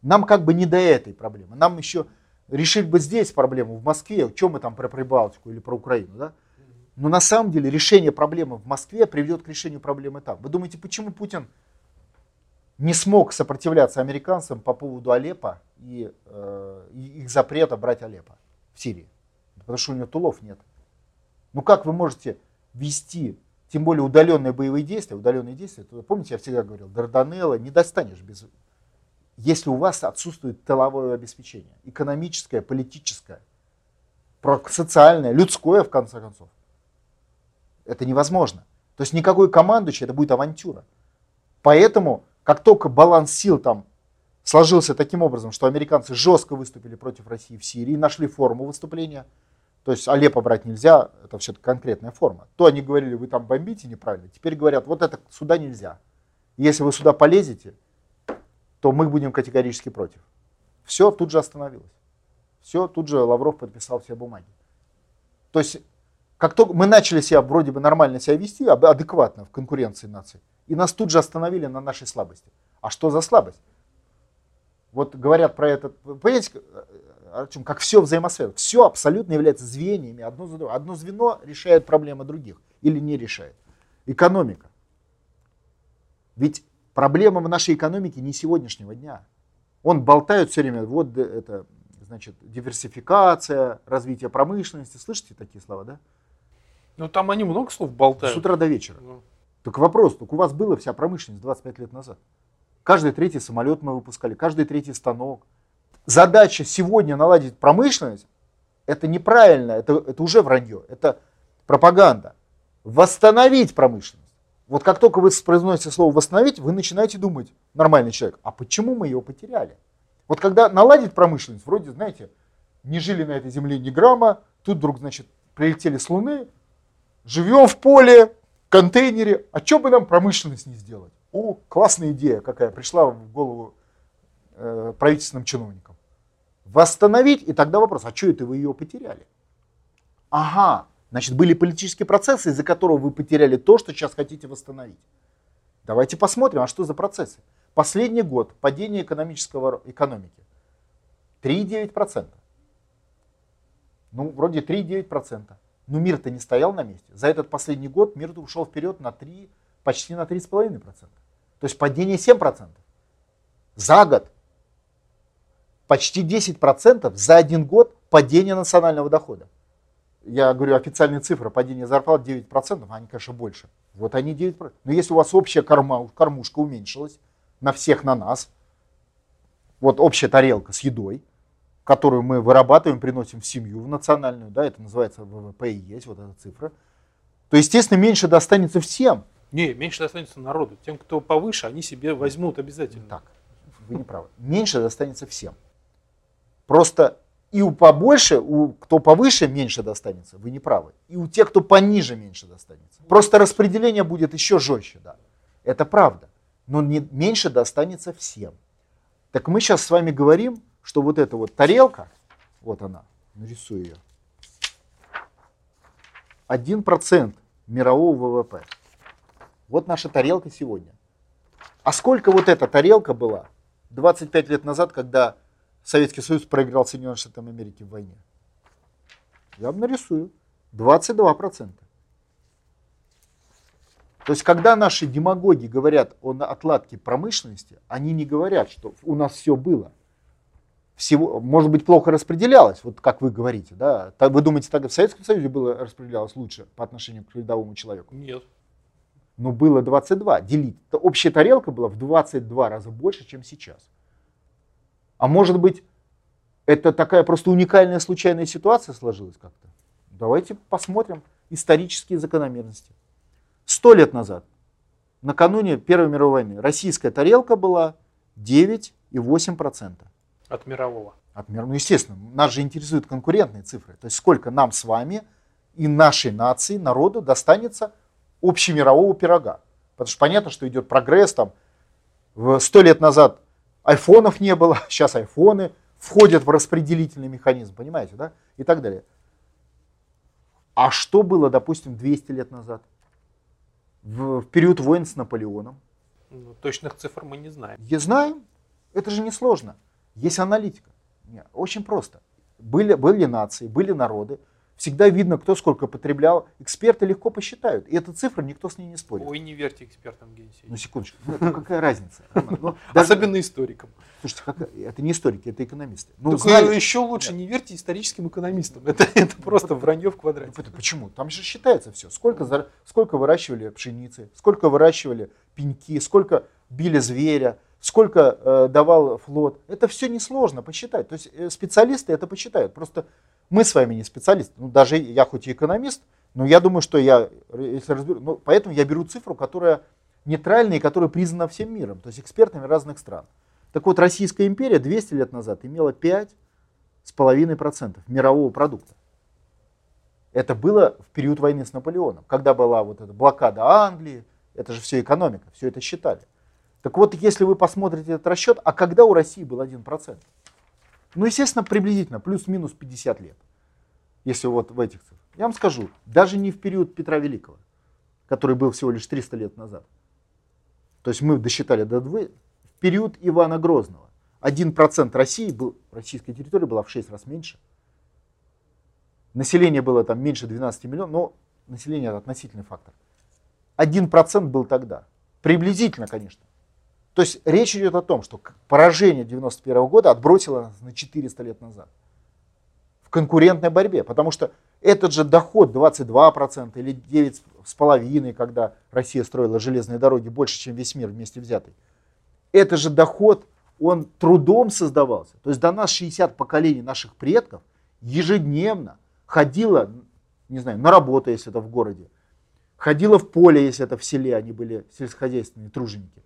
Нам как бы не до этой проблемы. Нам еще решить бы здесь проблему, в Москве, чем мы там про Прибалтику или про Украину, да? Но на самом деле решение проблемы в Москве приведет к решению проблемы там. Вы думаете, почему Путин не смог сопротивляться американцам по поводу Алеппо и, э, их запрета брать Алеппо в Сирии? Потому что у него тулов нет. Ну как вы можете вести, тем более удаленные боевые действия, удаленные действия, то, помните, я всегда говорил, Дарданелла не достанешь без... Если у вас отсутствует тыловое обеспечение, экономическое, политическое, социальное, людское, в конце концов, это невозможно. То есть никакой командующий, это будет авантюра. Поэтому, как только баланс сил там сложился таким образом, что американцы жестко выступили против России в Сирии, нашли форму выступления, то есть Алеппо брать нельзя, это все-таки конкретная форма. То они говорили, вы там бомбите неправильно, теперь говорят, вот это сюда нельзя. Если вы сюда полезете, то мы будем категорически против. Все тут же остановилось. Все, тут же Лавров подписал все бумаги. То есть как только мы начали себя вроде бы нормально себя вести, адекватно в конкуренции наций, и нас тут же остановили на нашей слабости. А что за слабость? Вот говорят про это, понимаете, чем, как все взаимосвязано. Все абсолютно является звеньями, одно за другое. Одно звено решает проблемы других или не решает. Экономика. Ведь проблема в нашей экономике не сегодняшнего дня. Он болтает все время, вот это, значит, диверсификация, развитие промышленности. Слышите такие слова, да? Ну там они много слов болтают. С утра до вечера. Ну. Так вопрос, так у вас была вся промышленность 25 лет назад. Каждый третий самолет мы выпускали, каждый третий станок. Задача сегодня наладить промышленность, это неправильно, это, это уже вранье, это пропаганда. Восстановить промышленность. Вот как только вы произносите слово «восстановить», вы начинаете думать, нормальный человек, а почему мы ее потеряли? Вот когда наладить промышленность, вроде, знаете, не жили на этой земле ни грамма, тут вдруг, значит, прилетели с Луны, живем в поле, контейнере, а что бы нам промышленность не сделать? О, классная идея какая пришла в голову э, правительственным чиновникам. Восстановить, и тогда вопрос, а что это вы ее потеряли? Ага, значит были политические процессы, из-за которого вы потеряли то, что сейчас хотите восстановить. Давайте посмотрим, а что за процессы. Последний год падение экономического экономики 3,9%. Ну, вроде 3,9%. Но мир-то не стоял на месте. За этот последний год мир ушел вперед на 3, почти на 3,5%. То есть падение 7%. За год почти 10% за один год падение национального дохода. Я говорю официальные цифры, падение зарплат 9%, они, конечно, больше. Вот они 9%. Но если у вас общая корма, кормушка уменьшилась, на всех на нас, вот общая тарелка с едой, которую мы вырабатываем, приносим в семью, в национальную, да, это называется ВВП и есть вот эта цифра, то, естественно, меньше достанется всем. Не, меньше достанется народу. Тем, кто повыше, они себе возьмут обязательно. Так, вы не правы. Меньше достанется всем. Просто и у побольше, у кто повыше меньше достанется, вы не правы. И у тех, кто пониже меньше достанется. Просто распределение будет еще жестче, да. Это правда. Но не, меньше достанется всем. Так мы сейчас с вами говорим что вот эта вот тарелка, вот она, нарисую ее, 1% мирового ВВП. Вот наша тарелка сегодня. А сколько вот эта тарелка была 25 лет назад, когда Советский Союз проиграл Соединенным Штатам Америки в войне? Я вам нарисую. 22%. То есть, когда наши демагоги говорят о отладке промышленности, они не говорят, что у нас все было всего, может быть, плохо распределялось, вот как вы говорите, да? Вы думаете, так в Советском Союзе было распределялось лучше по отношению к рядовому человеку? Нет. Но было 22. Делить. Общая тарелка была в 22 раза больше, чем сейчас. А может быть, Это такая просто уникальная случайная ситуация сложилась как-то. Давайте посмотрим исторические закономерности. Сто лет назад, накануне Первой мировой войны, российская тарелка была 9,8%. От мирового. От мира, ну, естественно, нас же интересуют конкурентные цифры. То есть сколько нам с вами и нашей нации, народу достанется общемирового пирога. Потому что понятно, что идет прогресс. Там, сто лет назад айфонов не было, (laughs) сейчас айфоны входят в распределительный механизм, понимаете, да? И так далее. А что было, допустим, 200 лет назад? В, в период войн с Наполеоном? Ну, точных цифр мы не знаем. Я знаю. Это же не сложно. Есть аналитика. Нет, очень просто. Были, были нации, были народы, Всегда видно, кто сколько потреблял. Эксперты легко посчитают. И эта цифра никто с ней не спорит. Ой, не верьте экспертам, Евгений Ну, секундочку. Ну, какая разница? Ну. (laughs) Особенно историкам. Слушайте, это не историки, это экономисты. Ну, знали... еще лучше, не верьте историческим экономистам. Это, это просто вранье в квадрате. Ну, почему? Там же считается все. Сколько, сколько выращивали пшеницы, сколько выращивали пеньки, сколько били зверя, сколько э, давал флот. Это все несложно посчитать. То есть э, специалисты это посчитают. Просто мы с вами не специалисты. Ну, даже я хоть и экономист, но я думаю, что я, если разберу, ну, поэтому я беру цифру, которая нейтральная и которая признана всем миром, то есть экспертами разных стран. Так вот, Российская империя 200 лет назад имела 5,5% мирового продукта. Это было в период войны с Наполеоном, когда была вот эта блокада Англии, это же все экономика, все это считали. Так вот, если вы посмотрите этот расчет, а когда у России был 1%? Ну, естественно, приблизительно, плюс-минус 50 лет. Если вот в этих цифрах. Я вам скажу, даже не в период Петра Великого, который был всего лишь 300 лет назад. То есть мы досчитали до 2, в период Ивана Грозного. 1% России был, российской территории была в 6 раз меньше. Население было там меньше 12 миллионов, но население это относительный фактор. 1% был тогда. Приблизительно, конечно. То есть речь идет о том, что поражение 91 года отбросило нас на 400 лет назад. В конкурентной борьбе, потому что этот же доход 22% или 9,5%, когда Россия строила железные дороги больше, чем весь мир вместе взятый, это же доход, он трудом создавался. То есть до нас 60 поколений наших предков ежедневно ходило, не знаю, на работу, если это в городе, ходило в поле, если это в селе, они были сельскохозяйственные труженики,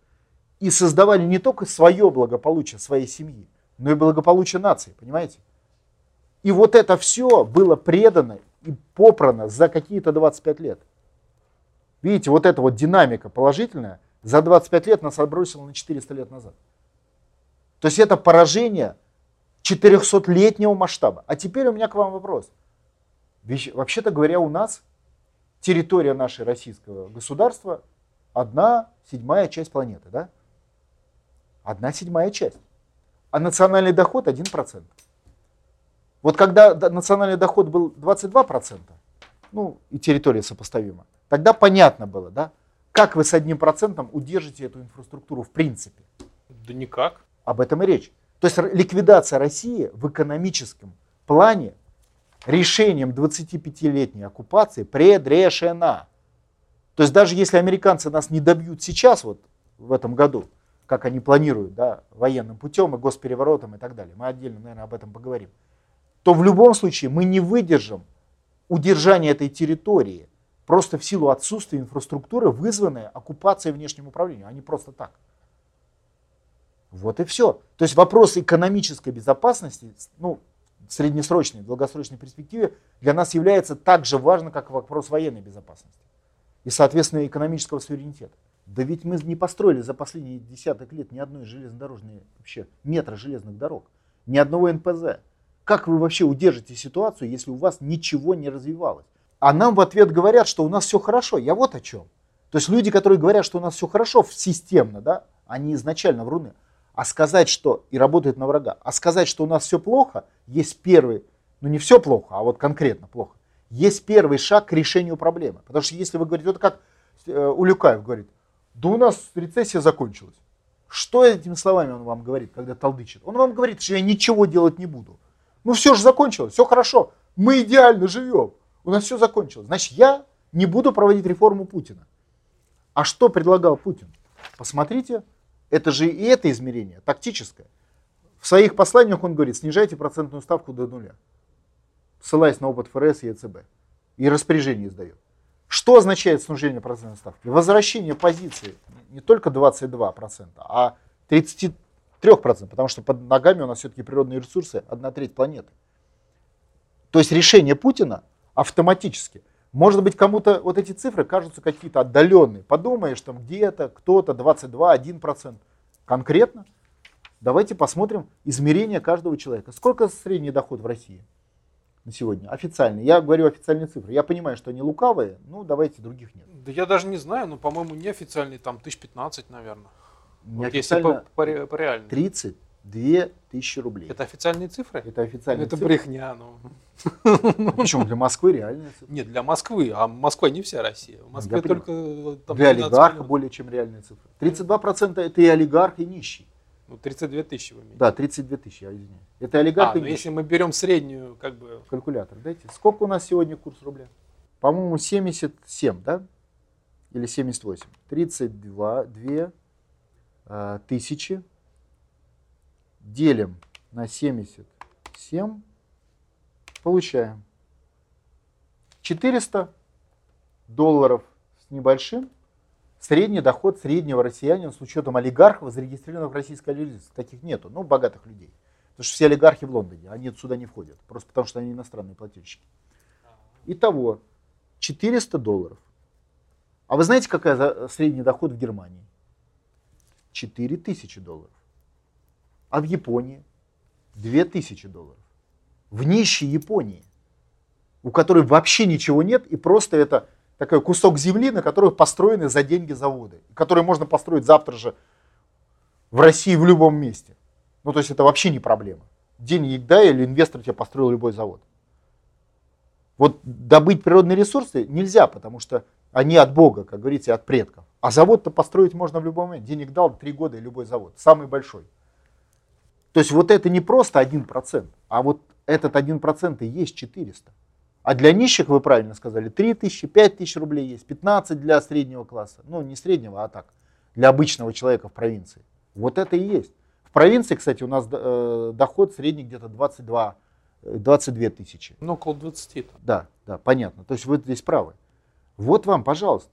и создавали не только свое благополучие своей семьи, но и благополучие нации, понимаете? И вот это все было предано и попрано за какие-то 25 лет. Видите, вот эта вот динамика положительная за 25 лет нас отбросила на 400 лет назад. То есть это поражение 400-летнего масштаба. А теперь у меня к вам вопрос. Вообще-то говоря, у нас территория нашей российского государства одна седьмая часть планеты, да? Одна седьмая часть. А национальный доход 1%. Вот когда национальный доход был 22%, ну и территория сопоставима, тогда понятно было, да, как вы с одним процентом удержите эту инфраструктуру в принципе. Да никак. Об этом и речь. То есть ликвидация России в экономическом плане решением 25-летней оккупации предрешена. То есть даже если американцы нас не добьют сейчас, вот в этом году, как они планируют, да, военным путем и госпереворотом и так далее. Мы отдельно, наверное, об этом поговорим. То в любом случае мы не выдержим удержания этой территории просто в силу отсутствия инфраструктуры, вызванной оккупацией внешним управлением, а не просто так. Вот и все. То есть вопрос экономической безопасности, ну, в среднесрочной, долгосрочной перспективе для нас является так же важным, как вопрос военной безопасности и, соответственно, экономического суверенитета. Да ведь мы не построили за последние десяток лет ни одной железнодорожной, вообще метра железных дорог, ни одного НПЗ. Как вы вообще удержите ситуацию, если у вас ничего не развивалось? А нам в ответ говорят, что у нас все хорошо. Я вот о чем. То есть люди, которые говорят, что у нас все хорошо системно, да, они изначально вруны. А сказать, что и работают на врага, а сказать, что у нас все плохо, есть первый, ну не все плохо, а вот конкретно плохо, есть первый шаг к решению проблемы. Потому что если вы говорите, вот как э, Улюкаев говорит, да у нас рецессия закончилась. Что этими словами он вам говорит, когда толдычит? Он вам говорит, что я ничего делать не буду. Ну все же закончилось, все хорошо, мы идеально живем, у нас все закончилось. Значит, я не буду проводить реформу Путина. А что предлагал Путин? Посмотрите, это же и это измерение, тактическое. В своих посланиях он говорит, снижайте процентную ставку до нуля, ссылаясь на опыт ФРС и ЕЦБ. И распоряжение издает. Что означает снижение процентной ставки? Возвращение позиции не только 22%, а 33%, потому что под ногами у нас все-таки природные ресурсы, одна треть планеты. То есть решение Путина автоматически. Может быть, кому-то вот эти цифры кажутся какие-то отдаленные. Подумаешь, там где-то кто-то 22, 1%. Конкретно давайте посмотрим измерение каждого человека. Сколько средний доход в России на сегодня? Официальный. Я говорю официальные цифры. Я понимаю, что они лукавые, ну давайте других нет. Да я даже не знаю, но, по-моему, неофициальный там 1015, наверное. Вот если Неофициально по, по, по реальному. 32 тысячи рублей. Это официальные цифры? Это официальные Это цифры. брехня, ну. Причем для Москвы реальные цифры. Нет, для Москвы, а Москва не вся Россия. В Москве я только э, там Для 12 олигарха миллионов. более чем реальные цифры. 32% это и олигарх, и нищий. Ну, 32 тысячи вы имеете. Да, 32 тысячи, я извиняюсь. Это олигарх А, ну если мы берем среднюю, как бы, Калькулятор дайте. Сколько у нас сегодня курс рубля? По-моему, 77, да? Или 78? 32 2, э, тысячи. Делим на 77. Получаем 400 долларов с небольшим. Средний доход среднего россиянина с учетом олигархов, зарегистрированных в российской юрисдикции. Таких нету, ну, богатых людей. Потому что все олигархи в Лондоне, они сюда не входят. Просто потому что они иностранные плательщики. Итого 400 долларов. А вы знаете, какая за- средний доход в Германии? 4000 долларов. А в Японии? 2000 долларов. В нищей Японии, у которой вообще ничего нет, и просто это такой кусок земли, на которой построены за деньги заводы, которые можно построить завтра же в России в любом месте. Ну, то есть это вообще не проблема. Денег дай, или инвестор тебе построил любой завод. Вот добыть природные ресурсы нельзя, потому что они от Бога, как говорится, и от предков. А завод-то построить можно в любой момент. Денег дал три года и любой завод, самый большой. То есть вот это не просто 1%, а вот этот 1% и есть 400. А для нищих, вы правильно сказали, 3 тысячи, 5 тысяч рублей есть, 15 для среднего класса. Ну, не среднего, а так, для обычного человека в провинции. Вот это и есть. В провинции, кстати, у нас э, доход средний где-то 22, э, 22 тысячи. ну, около 20 там. Да, да, понятно. То есть вы здесь правы. Вот вам, пожалуйста.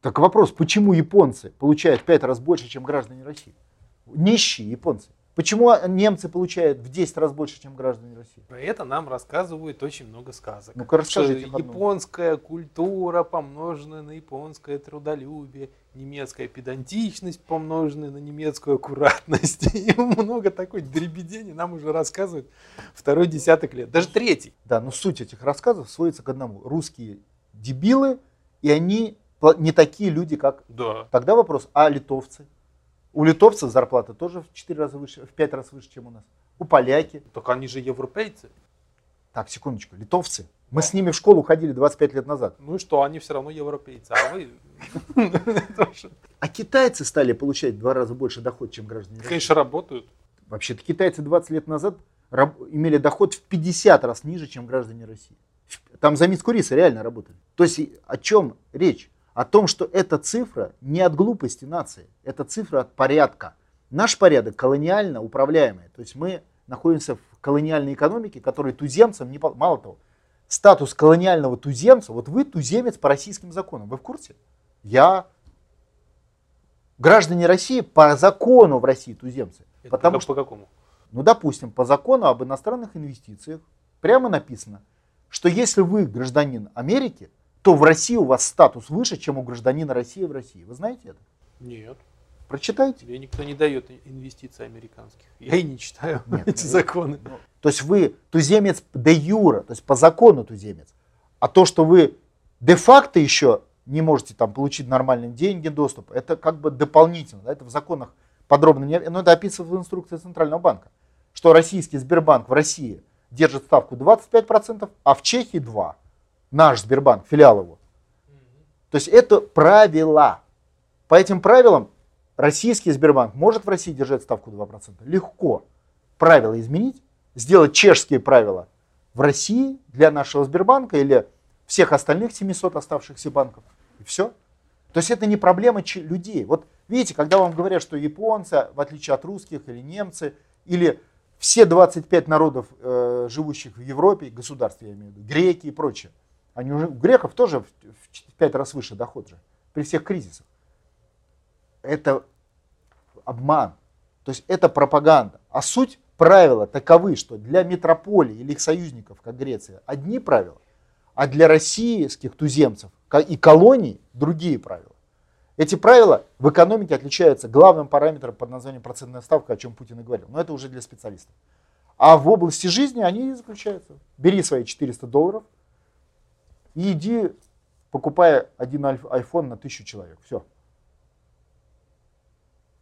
Так вопрос, почему японцы получают в 5 раз больше, чем граждане России? Нищие японцы. Почему немцы получают в 10 раз больше, чем граждане России? Про это нам рассказывают очень много сказок. Ну-ка, Что расскажите одну. японская культура, помноженная на японское трудолюбие, немецкая педантичность, помноженная на немецкую аккуратность. (laughs) И много такой дребедени нам уже рассказывают второй десяток лет, даже третий. Да, но суть этих рассказов сводится к одному. Русские дебилы, и они не такие люди, как... Да. Тогда вопрос, а литовцы? У литовцев зарплата тоже в 4 раза выше, в 5 раз выше, чем у нас. У поляки. Только они же европейцы. Так, секундочку, литовцы. Мы с ними в школу ходили 25 лет назад. Ну и что, они все равно европейцы, а вы. (laughs) А китайцы стали получать в два раза больше доход, чем граждане России. Конечно, работают. Вообще-то китайцы 20 лет назад имели доход в 50 раз ниже, чем граждане России. Там за миску риса реально работали. То есть о чем речь? О том, что эта цифра не от глупости нации, это цифра от порядка. Наш порядок колониально управляемый. То есть мы находимся в колониальной экономике, которой туземцам не... Мало того, статус колониального туземца, вот вы туземец по российским законам, вы в курсе? Я граждане России по закону в России туземцы. Это Потому по, что, по какому? ну, допустим, по закону об иностранных инвестициях прямо написано, что если вы гражданин Америки, то в России у вас статус выше, чем у гражданина России в России. Вы знаете это? Нет, Прочитайте. тебе никто не дает инвестиций американских. Я и не читаю Нет, (laughs) эти ну, законы. Ну, То есть вы туземец де юра, то есть по закону туземец. А то, что вы де-факто еще не можете там получить нормальные деньги, доступ, это как бы дополнительно. да, это в законах подробно не... Но это описывается в инструкции Центрального банка. Что российский Сбербанк в России держит ставку 25%, а в Чехии 2%. Наш Сбербанк, филиал его. То есть это правила. По этим правилам российский Сбербанк может в России держать ставку 2%. Легко. Правила изменить, сделать чешские правила в России для нашего Сбербанка или всех остальных 700 оставшихся банков. И все. То есть это не проблема людей. Вот видите, когда вам говорят, что японцы, в отличие от русских или немцы, Или все 25 народов, э, живущих в Европе, государств, я имею в виду, греки и прочее, они уже, у греков тоже в, 5 раз выше доход же, при всех кризисах. Это обман, то есть это пропаганда. А суть правила таковы, что для метрополии или их союзников, как Греция, одни правила, а для российских туземцев и колоний другие правила. Эти правила в экономике отличаются главным параметром под названием процентная ставка, о чем Путин и говорил. Но это уже для специалистов. А в области жизни они заключаются. Бери свои 400 долларов и иди, покупая один iPhone на тысячу человек. Все.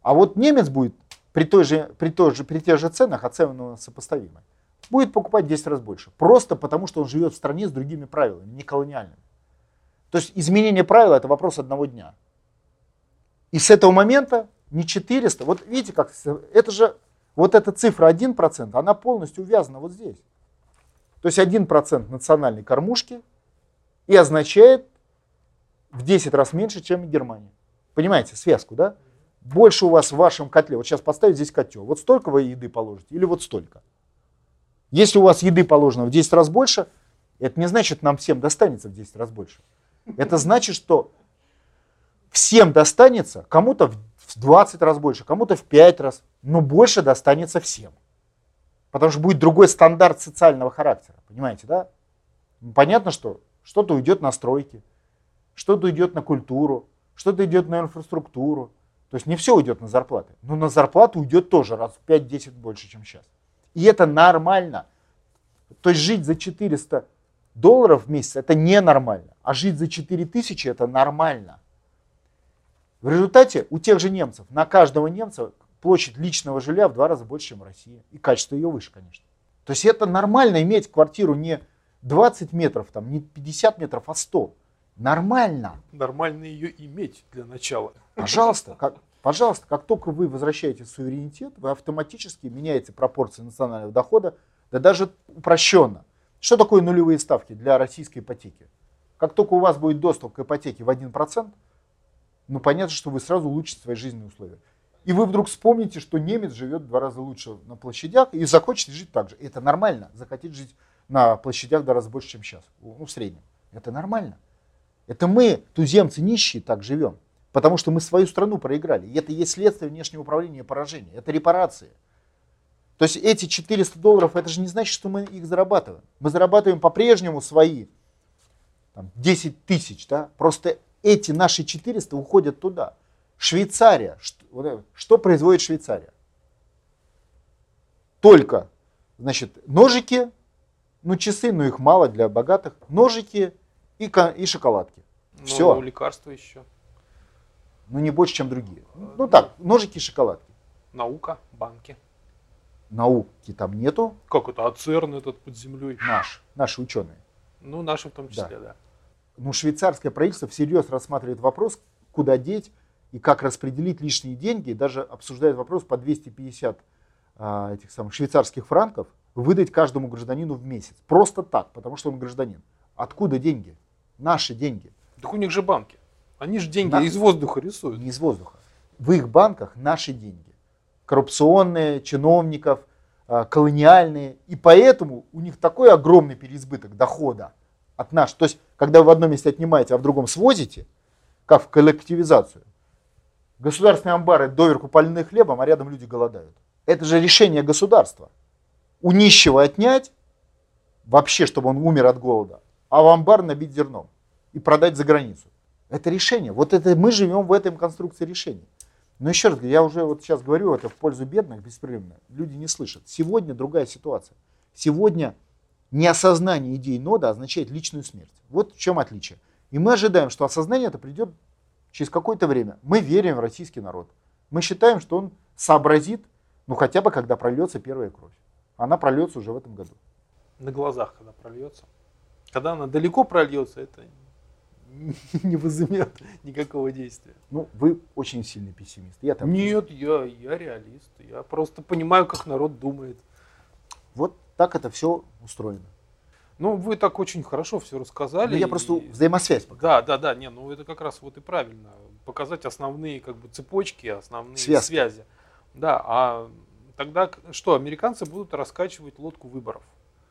А вот немец будет при, той же, при, той же, при тех же ценах, а цены сопоставимы, будет покупать 10 раз больше. Просто потому, что он живет в стране с другими правилами, не колониальными. То есть изменение правил это вопрос одного дня. И с этого момента не 400, вот видите, как это же, вот эта цифра 1%, она полностью увязана вот здесь. То есть 1% национальной кормушки и означает в 10 раз меньше, чем в Германии. Понимаете, связку, да? Больше у вас в вашем котле, вот сейчас поставить здесь котел, вот столько вы еды положите или вот столько. Если у вас еды положено в 10 раз больше, это не значит, нам всем достанется в 10 раз больше. Это значит, что всем достанется, кому-то в 20 раз больше, кому-то в 5 раз, но больше достанется всем. Потому что будет другой стандарт социального характера, понимаете, да? Понятно, что что-то уйдет на стройки, что-то уйдет на культуру, что-то идет на инфраструктуру. То есть не все уйдет на зарплаты, но на зарплату уйдет тоже раз в 5-10 больше, чем сейчас. И это нормально. То есть жить за 400 долларов в месяц это ненормально, а жить за 4000 это нормально. В результате у тех же немцев, на каждого немца площадь личного жилья в два раза больше, чем в России. И качество ее выше, конечно. То есть это нормально иметь квартиру не 20 метров, там, не 50 метров, а 100. Нормально. Нормально ее иметь для начала. Пожалуйста, как, пожалуйста, как только вы возвращаете суверенитет, вы автоматически меняете пропорции национального дохода, да даже упрощенно. Что такое нулевые ставки для российской ипотеки? Как только у вас будет доступ к ипотеке в 1%, ну понятно, что вы сразу улучшите свои жизненные условия. И вы вдруг вспомните, что немец живет в два раза лучше на площадях и захочет жить так же. Это нормально, захотеть жить на площадях раза больше, чем сейчас, ну в среднем. Это нормально. Это мы, туземцы нищие, так живем. Потому что мы свою страну проиграли. И это есть следствие внешнего управления поражения. Это репарации. То есть эти 400 долларов, это же не значит, что мы их зарабатываем. Мы зарабатываем по-прежнему свои там, 10 тысяч. Да? Просто эти наши 400 уходят туда. Швейцария. Что, что производит Швейцария? Только, значит, ножики, ну часы, но их мало для богатых, ножики и, и шоколадки. Ну, Все. лекарства еще. Ну не больше, чем другие. Ну так, ножики и шоколадки. Наука, банки. Науки там нету. Как это? А ЦЕРН этот под землей? Наш, наши ученые. Ну, наши в том числе, да. да ну, швейцарское правительство всерьез рассматривает вопрос, куда деть и как распределить лишние деньги, даже обсуждает вопрос по 250 а, этих самых швейцарских франков выдать каждому гражданину в месяц. Просто так, потому что он гражданин. Откуда деньги? Наши деньги. Так у них же банки. Они же деньги На... из воздуха рисуют. Не из воздуха. В их банках наши деньги. Коррупционные, чиновников, а, колониальные. И поэтому у них такой огромный переизбыток дохода от нас. То есть, когда вы в одном месте отнимаете, а в другом свозите, как в коллективизацию, государственные амбары доверху полены хлебом, а рядом люди голодают. Это же решение государства. У нищего отнять, вообще, чтобы он умер от голода, а в амбар набить зерном и продать за границу. Это решение. Вот это мы живем в этой конструкции решений. Но еще раз, я уже вот сейчас говорю это в пользу бедных беспрерывно. Люди не слышат. Сегодня другая ситуация. Сегодня неосознание идей нода означает личную смерть. Вот в чем отличие. И мы ожидаем, что осознание это придет через какое-то время. Мы верим в российский народ. Мы считаем, что он сообразит, ну хотя бы когда прольется первая кровь. Она прольется уже в этом году. На глазах, когда прольется. Когда она далеко прольется, это (laughs) не возымет никакого действия. Ну, вы очень сильный пессимист. Я там Нет, я, я реалист. Я просто понимаю, как народ думает. Вот так это все устроено. Ну, вы так очень хорошо все рассказали. Ну, я просто взаимосвязь показал. Да, да, да, не, ну это как раз вот и правильно. Показать основные как бы цепочки, основные Связки. связи. Да, а тогда что, американцы будут раскачивать лодку выборов,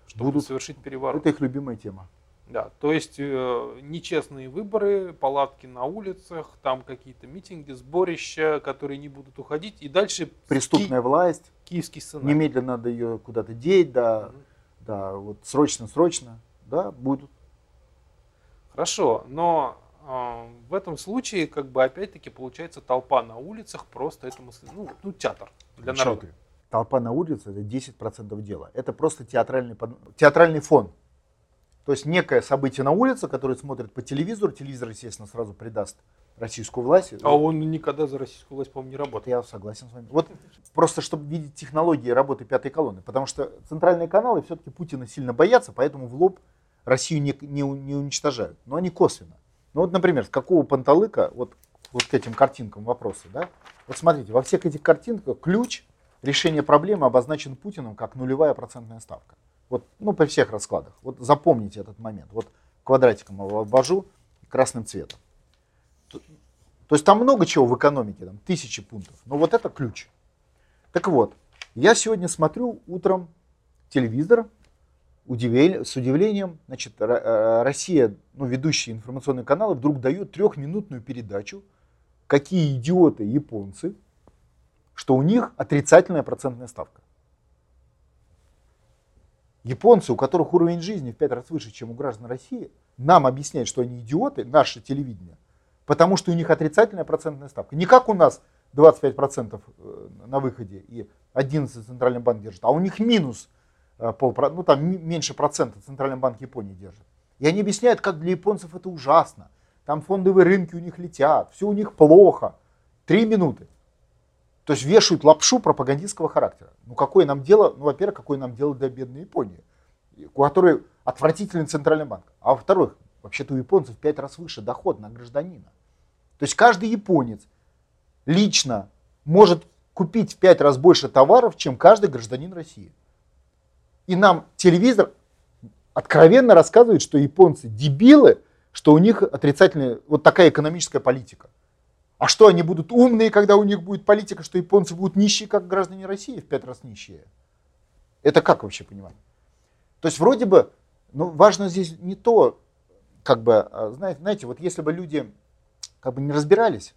чтобы Будут. совершить переворот. Это их любимая тема. Да, то есть э, нечестные выборы, палатки на улицах, там какие-то митинги, сборища, которые не будут уходить, и дальше Преступная власть, ки- киевский сценарий. немедленно надо ее куда-то деть, да, Мгм. да, вот срочно-срочно, да, будут. Хорошо, но э, в этом случае, как бы опять-таки получается толпа на улицах, просто это мыс- ну, ну, театр для Что народа. Толпа на улице это 10% дела. Это просто театральный, театральный фон. То есть некое событие на улице, которое смотрят по телевизору, телевизор, естественно, сразу придаст российскую власть. А он никогда за российскую власть, по-моему, не Вот работал. я согласен с вами. Вот просто чтобы видеть технологии работы пятой колонны. Потому что центральные каналы все-таки Путина сильно боятся, поэтому в лоб Россию не, не, не уничтожают. Но они косвенно. Ну вот, например, с какого панталыка, вот, вот к этим картинкам вопросы, да? Вот смотрите, во всех этих картинках ключ решения проблемы обозначен Путиным как нулевая процентная ставка. Вот, ну, при всех раскладах. Вот запомните этот момент. Вот квадратиком его обвожу красным цветом. То то есть там много чего в экономике, там тысячи пунктов. Но вот это ключ. Так вот, я сегодня смотрю утром телевизор, с удивлением, значит, э, Россия, ну, ведущие информационные каналы, вдруг дают трехминутную передачу, какие идиоты японцы, что у них отрицательная процентная ставка. Японцы, у которых уровень жизни в пять раз выше, чем у граждан России, нам объясняют, что они идиоты, наше телевидение, потому что у них отрицательная процентная ставка. Не как у нас 25% э, на выходе и 11 центральный банк держит, а у них минус э, ну там меньше процента центральный банк Японии держит. И они объясняют, как для японцев это ужасно. Там фондовые рынки у них летят, все у них плохо. Три минуты. То есть вешают лапшу пропагандистского характера. Ну какое нам дело, ну во-первых, какое нам дело до бедной Японии, у которой отвратительный центральный банк. А во-вторых, вообще-то у японцев в пять раз выше доход на гражданина. То есть каждый японец лично может купить в пять раз больше товаров, чем каждый гражданин России. И нам телевизор откровенно рассказывает, что японцы дебилы, что у них отрицательная вот такая экономическая политика. А что, они будут умные, когда у них будет политика, что японцы будут нищие, как граждане России, в пять раз нищие? Это как вообще понимать? То есть вроде бы, ну важно здесь не то, как бы, а, знаете, знаете, вот если бы люди как бы не разбирались,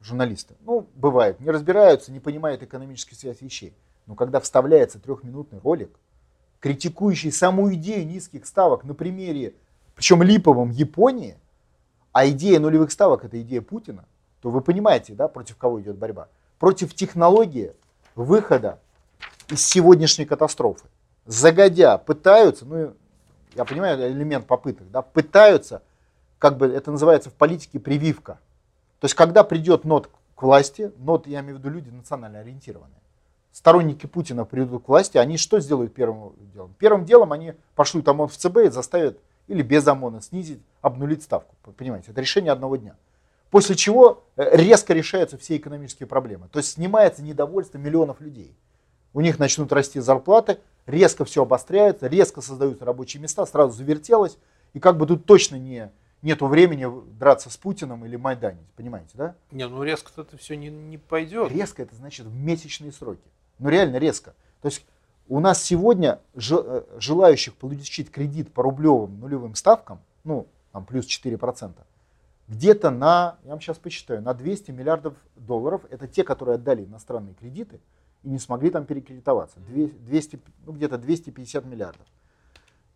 журналисты, ну бывает, не разбираются, не понимают экономический связь вещей, но когда вставляется трехминутный ролик, критикующий саму идею низких ставок на примере, причем липовом Японии, а идея нулевых ставок это идея Путина, то вы понимаете, да, против кого идет борьба? Против технологии выхода из сегодняшней катастрофы. Загодя пытаются, ну я понимаю элемент попыток, да, пытаются, как бы это называется в политике прививка. То есть когда придет нот к власти, нот, я имею в виду люди национально ориентированные, сторонники Путина придут к власти, они что сделают первым делом? Первым делом они пошлют ОМОН в ЦБ и заставят или без ОМОНа снизить, обнулить ставку. Понимаете, это решение одного дня. После чего э, резко решаются все экономические проблемы. То есть снимается недовольство миллионов людей. У них начнут расти зарплаты, резко все обостряется, резко создаются рабочие места, сразу завертелось. И как бы тут точно не, нету времени драться с Путиным или майданить. Понимаете, да? Не, ну резко это все не, не пойдет. Резко это значит в месячные сроки. Ну реально резко. То есть у нас сегодня э, желающих получить кредит по рублевым нулевым ставкам, ну там плюс 4%, где-то на, я вам сейчас посчитаю, на 200 миллиардов долларов, это те, которые отдали иностранные кредиты и не смогли там перекредитоваться. Две- 200, ну где-то 250 миллиардов.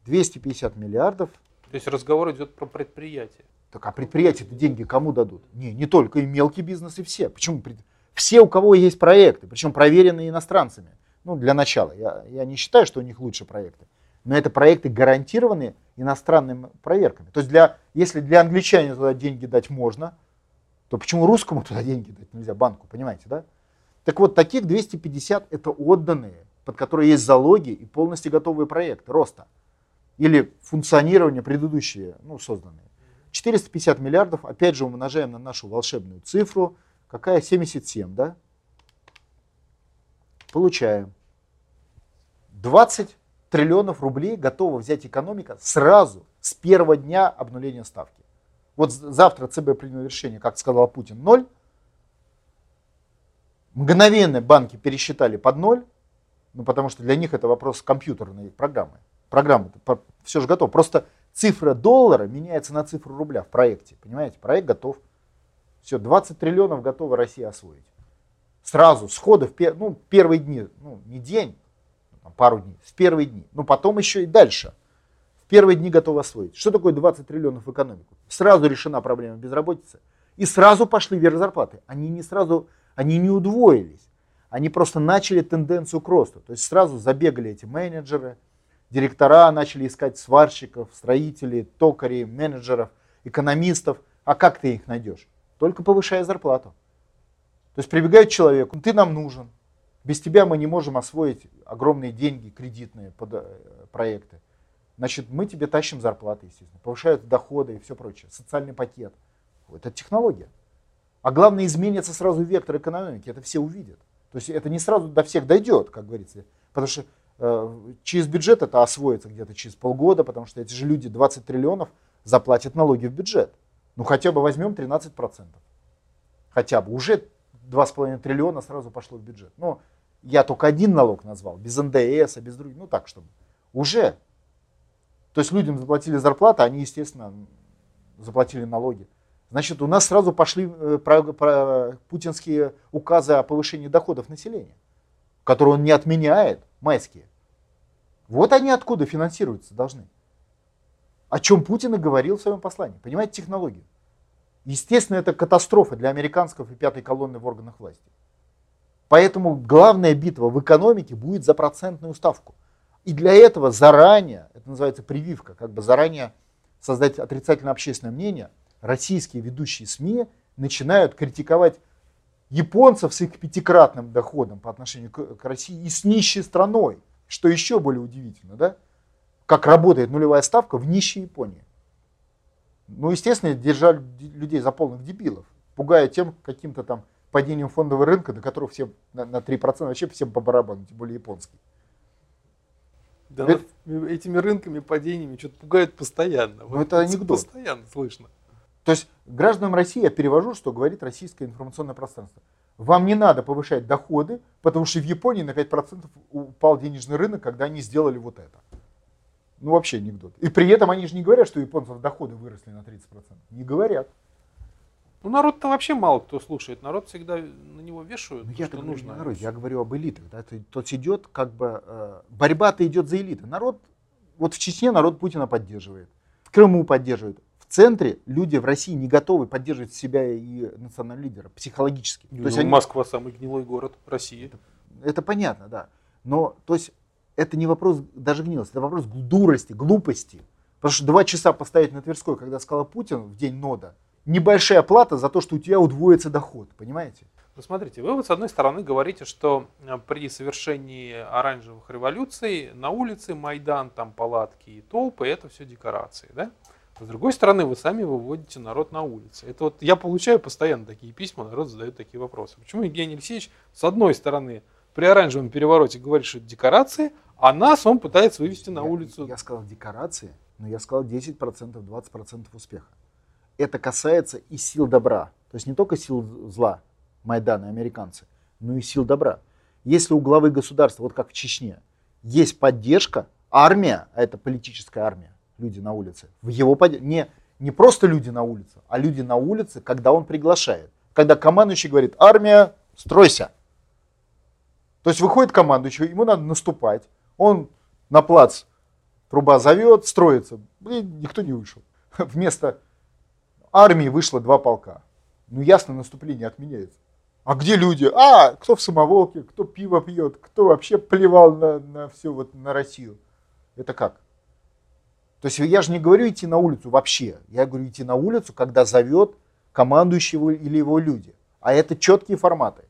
250 миллиардов То есть разговор идет про предприятие. так а предприятия-то деньги кому дадут? Не, не только и мелкий бизнес, и все. Почему? Все, у кого есть проекты, причем проверенные иностранцами. Ну, для начала. Я, я не считаю, что у них лучше проекты. Но это проекты гарантированы иностранными проверками. То есть, для, если для англичанина туда деньги дать можно, то почему русскому туда деньги дать нельзя, банку, понимаете, да? Так вот, таких 250 это отданные, под которые есть залоги и полностью готовые проекты роста. Или функционирование предыдущие, ну, созданные. 450 миллиардов, опять же, умножаем на нашу волшебную цифру. Какая? 77, да? Получаем. 20 триллионов рублей готова взять экономика сразу, с первого дня обнуления ставки. Вот завтра ЦБ принял решение, как сказал Путин, ноль. Мгновенно банки пересчитали под ноль, Ну, потому что для них это вопрос компьютерной программы. Программа все же готово. Просто цифра доллара меняется на цифру рубля в проекте. Понимаете? Проект готов. Все, 20 триллионов готова Россия освоить. Сразу, сходу, в пер, ну, первые дни, ну, не день, там, пару дней, в первые дни. Но потом еще и дальше. В первые дни готовы освоить. Что такое 20 триллионов в экономику? Сразу решена проблема безработицы. И сразу пошли вверх зарплаты. Они не сразу, они не удвоились. Они просто начали тенденцию к росту. То есть сразу забегали эти менеджеры, директора начали искать сварщиков, строителей, токарей, менеджеров, экономистов. А как ты их найдешь? Только повышая зарплату. То есть прибегают к человеку, ты нам нужен. Без тебя мы не можем освоить огромные деньги кредитные под э, проекты. Значит, мы тебе тащим зарплаты, естественно. Повышают доходы и все прочее. Социальный пакет. Это технология. А главное, изменится сразу вектор экономики. Это все увидят. То есть это не сразу до всех дойдет, как говорится. Потому что э, через бюджет это освоится где-то через полгода, потому что эти же люди 20 триллионов заплатят налоги в бюджет. Ну хотя бы возьмем 13%. Хотя бы. Уже 2,5 триллиона сразу пошло в бюджет. Но я только один налог назвал, без НДС, а без других. Ну так, чтобы. Уже. То есть людям заплатили зарплату, они, естественно, заплатили налоги. Значит, у нас сразу пошли э, про, про путинские указы о повышении доходов населения, которые он не отменяет, майские. Вот они откуда финансируются должны. О чем Путин и говорил в своем послании. Понимаете технологию? Естественно, это катастрофа для американцев и пятой колонны в органах власти. Поэтому главная битва в экономике будет за процентную ставку. И для этого заранее, это называется прививка, как бы заранее создать отрицательное общественное мнение – российские ведущие СМИ начинают критиковать японцев с их пятикратным доходом по отношению к, России и с нищей страной, что еще более удивительно, да? Как работает нулевая ставка в нищей Японии. Ну, естественно, держали людей за полных дебилов, пугая тем каким-то там падением фондового рынка, до которого все на, на 3% вообще всем по барабану, тем более японский. Да это, этими рынками, падениями что-то пугают постоянно. Ну, это анекдот. Постоянно слышно. То есть гражданам России я перевожу, что говорит российское информационное пространство. Вам не надо повышать доходы, потому что в Японии на 5% упал денежный рынок, когда они сделали вот это. Ну вообще анекдот. И при этом они же не говорят, что у японцев доходы выросли на 30%. Не говорят. Ну народ-то вообще мало кто слушает. Народ всегда на него вешают, ну, я что нужно. Народ, я говорю об элитах. Да? То, то идет как бы... Э, борьба-то идет за элиты. Народ... Вот в Чечне народ Путина поддерживает. В Крыму поддерживает в центре люди в России не готовы поддерживать себя и национального лидера психологически. Ну, то есть они... Москва самый гнилой город России. Это, это понятно, да. Но то есть это не вопрос даже гнилости, это вопрос дурости, глупости. Потому что два часа постоять на Тверской, когда сказал Путин в день нода, небольшая плата за то, что у тебя удвоится доход, понимаете? Ну, смотрите, вы вот с одной стороны говорите, что э, при совершении оранжевых революций на улице Майдан, там палатки и толпы, это все декорации, да? С другой стороны, вы сами выводите народ на улицы. Это вот я получаю постоянно такие письма, народ задает такие вопросы. Почему Евгений Алексеевич, с одной стороны, при оранжевом перевороте говорит, что это декорации, а нас он пытается вывести на я, улицу. Я сказал декорации, но я сказал 10%, 20% успеха. Это касается и сил добра. То есть не только сил зла, Майдана, американцы, но и сил добра. Если у главы государства, вот как в Чечне, есть поддержка, армия, а это политическая армия, люди на улице. В его под... не, не просто люди на улице, а люди на улице, когда он приглашает. Когда командующий говорит, армия, стройся. То есть выходит командующий, ему надо наступать. Он на плац труба зовет, строится. Блин, никто не вышел. (laughs) Вместо армии вышло два полка. Ну ясно, наступление отменяется. А где люди? А, кто в самоволке, кто пиво пьет, кто вообще плевал на, на все вот на Россию. Это как? То есть я же не говорю идти на улицу вообще. Я говорю идти на улицу, когда зовет командующего или его люди. А это четкие форматы.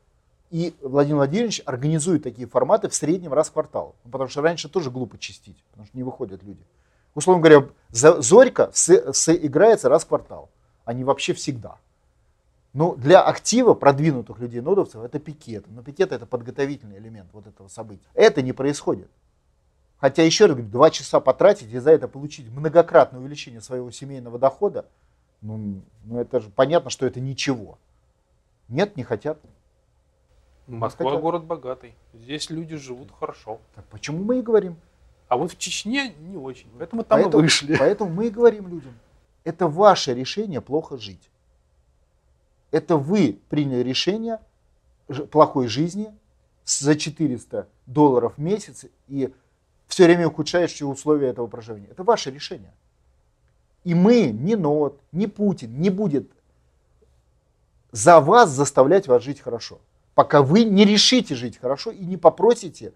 И Владимир Владимирович организует такие форматы в среднем раз в квартал. Ну, потому что раньше тоже глупо чистить, потому что не выходят люди. Условно говоря, Зорька играется раз в квартал, не вообще всегда. Но для актива продвинутых людей, нодовцев, это пикеты. Но пикеты это подготовительный элемент вот этого события. Это не происходит. Хотя, еще раз говорю, два часа потратить и за это получить многократное увеличение своего семейного дохода, ну, ну это же понятно, что это ничего. Нет, не хотят. Москва хотят. город богатый. Здесь люди живут хорошо. Так почему мы и говорим? А вот в Чечне не очень. Поэтому там поэтому, и вышли. Поэтому мы и говорим людям, это ваше решение плохо жить. Это вы приняли решение плохой жизни за 400 долларов в месяц и все время ухудшающие условия этого проживания. Это ваше решение. И мы, ни НОТ, ни Путин не будет за вас заставлять вас жить хорошо. Пока вы не решите жить хорошо и не попросите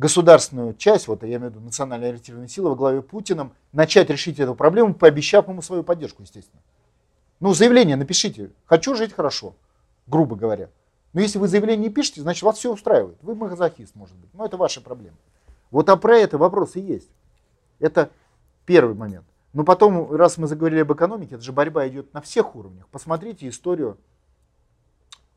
государственную часть, вот я имею в виду национально ориентированные силы во главе Путиным, начать решить эту проблему, пообещав ему свою поддержку, естественно. Ну, заявление напишите. Хочу жить хорошо, грубо говоря. Но если вы заявление не пишете, значит вас все устраивает. Вы мазохист, может быть. Но это ваша проблема. Вот а про это вопрос и есть. Это первый момент. Но потом, раз мы заговорили об экономике, это же борьба идет на всех уровнях. Посмотрите историю,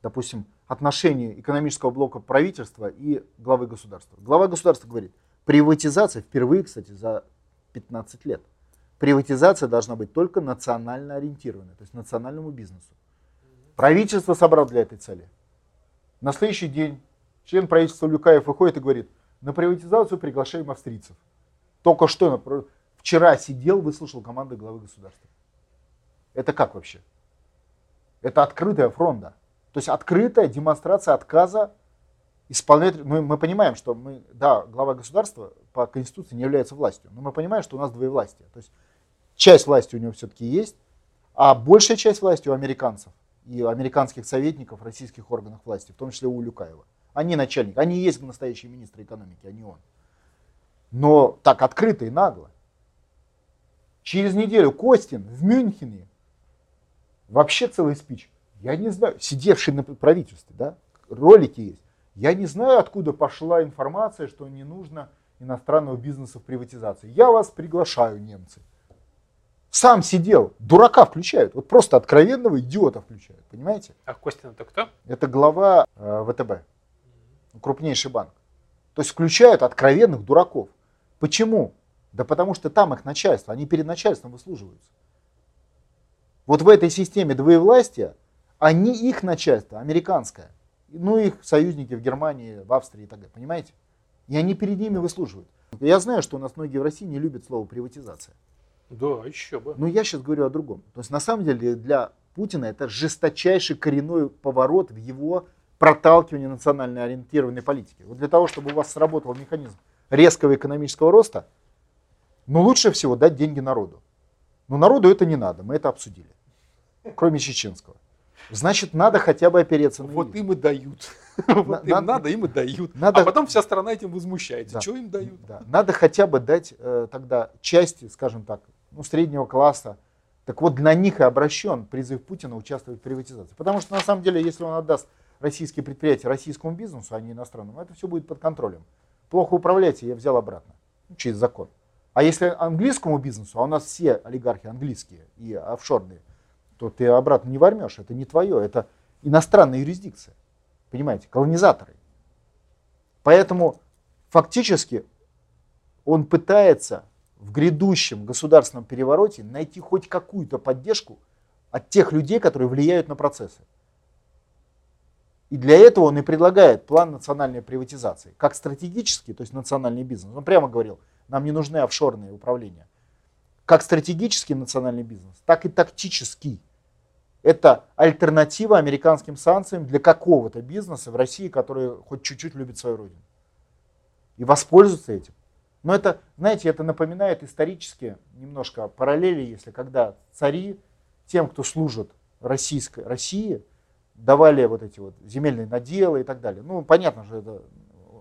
допустим, отношений экономического блока правительства и главы государства. Глава государства говорит, приватизация, впервые, кстати, за 15 лет, приватизация должна быть только национально ориентированной, то есть национальному бизнесу. Правительство собрало для этой цели. На следующий день член правительства Люкаев выходит и говорит, на приватизацию приглашаем австрийцев. Только что, вчера сидел, выслушал команды главы государства. Это как вообще? Это открытая фронта. То есть открытая демонстрация отказа исполнять. Мы, мы понимаем, что мы, да, глава государства по Конституции не является властью, но мы понимаем, что у нас двоевластие. То есть часть власти у него все-таки есть, а большая часть власти у американцев и у американских советников российских органах власти, в том числе у Люкаева. Они начальник, они есть настоящие министры экономики, а не он. Но так открыто и нагло. Через неделю Костин в Мюнхене, вообще целый спич, я не знаю, сидевший на правительстве, да, ролики есть. Я не знаю, откуда пошла информация, что не нужно иностранного бизнеса в приватизации. Я вас приглашаю, немцы. Сам сидел, дурака включают, вот просто откровенного идиота включают, понимаете? А Костин это кто? Это глава э, ВТБ, крупнейший банк. То есть включают откровенных дураков. Почему? Да потому что там их начальство, они перед начальством выслуживаются. Вот в этой системе двоевластия, они их начальство, американское, ну их союзники в Германии, в Австрии и так далее, понимаете? И они перед ними выслуживают. Я знаю, что у нас многие в России не любят слово приватизация. Да, еще бы. Но я сейчас говорю о другом. То есть на самом деле для Путина это жесточайший коренной поворот в его проталкивании национально ориентированной политики. Вот для того, чтобы у вас сработал механизм резкого экономического роста, ну лучше всего дать деньги народу. Но народу это не надо, мы это обсудили. Кроме чеченского. Значит, надо хотя бы опереться на Вот им и дают. (laughs) Вот им надо- надо, им и дают. надо- А потом вся страна этим возмущается. Да. Чего им дают? Да. Надо хотя бы дать э, тогда части, скажем так, ну, среднего класса. Так вот, для них и обращен призыв Путина участвовать в приватизации. Потому что на самом деле, если он отдаст российские предприятия российскому бизнесу, а не иностранному, это все будет под контролем. Плохо управляете, я взял обратно. Ну, через закон. А если английскому бизнесу, а у нас все олигархи английские и офшорные, то ты обратно не возьмешь. Это не твое, это иностранная юрисдикция. Понимаете, колонизаторы. Поэтому фактически он пытается в грядущем государственном перевороте найти хоть какую-то поддержку от тех людей, которые влияют на процессы. И для этого он и предлагает план национальной приватизации, как стратегический, то есть национальный бизнес. Он прямо говорил, нам не нужны офшорные управления. Как стратегический национальный бизнес, так и тактический. Это альтернатива американским санкциям для какого-то бизнеса в России, который хоть чуть-чуть любит свою родину. И воспользоваться этим. Но это, знаете, это напоминает исторически немножко параллели, если когда цари тем, кто служит российской России, давали вот эти вот земельные наделы и так далее. Ну, понятно же, это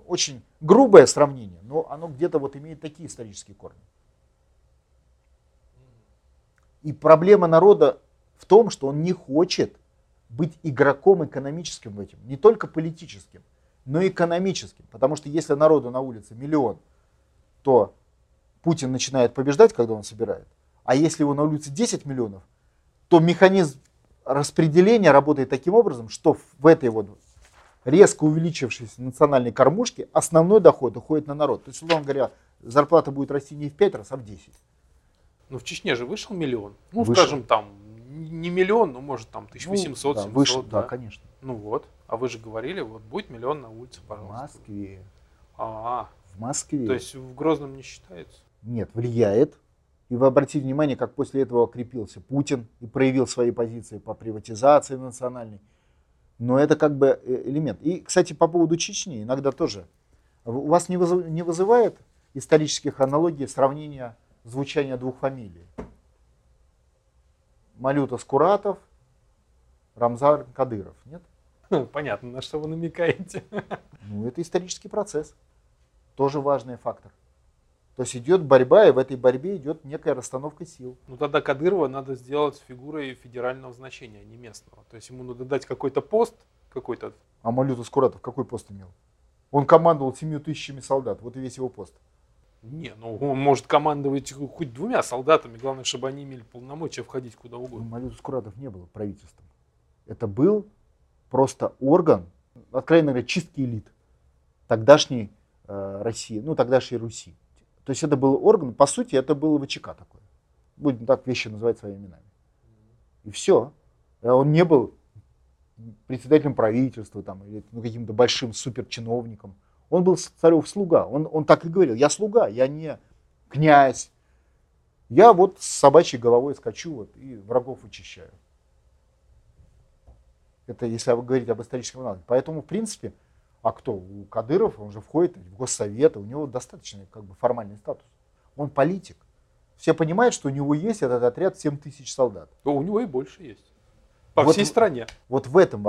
очень грубое сравнение, но оно где-то вот имеет такие исторические корни. И проблема народа в том, что он не хочет быть игроком экономическим в этом, не только политическим, но и экономическим. Потому что если народу на улице миллион, то Путин начинает побеждать, когда он собирает. А если его на улице 10 миллионов, то механизм распределения работает таким образом, что в этой вот резко увеличившейся национальной кормушке основной доход уходит на народ. То есть, условно говоря, зарплата будет расти не в 5 раз, а в 10. Ну, в Чечне же вышел миллион. Ну, Вышел. скажем, там, не миллион, ну, может, там, 1800, Ну, да, 700, выше, да. да, конечно. Ну вот. А вы же говорили, вот будет миллион на улице, В пожалуйста. Москве. А, В Москве. то есть в Грозном не считается? Нет, влияет. И вы обратите внимание, как после этого окрепился Путин и проявил свои позиции по приватизации национальной. Но это как бы э, элемент. И, кстати, по поводу Чечни, иногда тоже. У вас не вызывает исторических аналогий сравнения звучания двух фамилий? Малюта Скуратов, Рамзан Кадыров, нет? Понятно, на что вы намекаете. (laughs) Ну, это исторический процесс. Тоже важный фактор. То есть идет борьба, и в этой борьбе идет некая расстановка сил. Ну тогда Кадырова надо сделать фигурой федерального значения, а не местного. То есть ему надо дать какой-то пост, какой-то А Малюта Скуратов какой пост имел? Он командовал семью тысячами солдат. Вот и весь его пост. Не, ну он может командовать хоть двумя солдатами, главное, чтобы они имели полномочия входить куда Ну, угодно. Малюта Скуратов не было правительством. Это был просто орган, откровенно говоря, чистки элит тогдашней э, России, ну тогдашней Руси. То есть это был орган, по сути, это был ВЧК такой. Будем так вещи называть своими именами. И все. Он не был председателем правительства там, или ну, каким-то большим суперчиновником. Он был царев слуга. Он, он так и говорил, я слуга, я не князь. Я вот с собачьей головой скачу вот, и врагов вычищаю. Это если говорить об историческом аналоге. Поэтому, в принципе, а кто? У Кадыров, он же входит в Госсовет, у него достаточно как бы, формальный статус. Он политик. Все понимают, что у него есть этот отряд 7 тысяч солдат. То у него и больше есть. По Вот всей стране. Вот в этом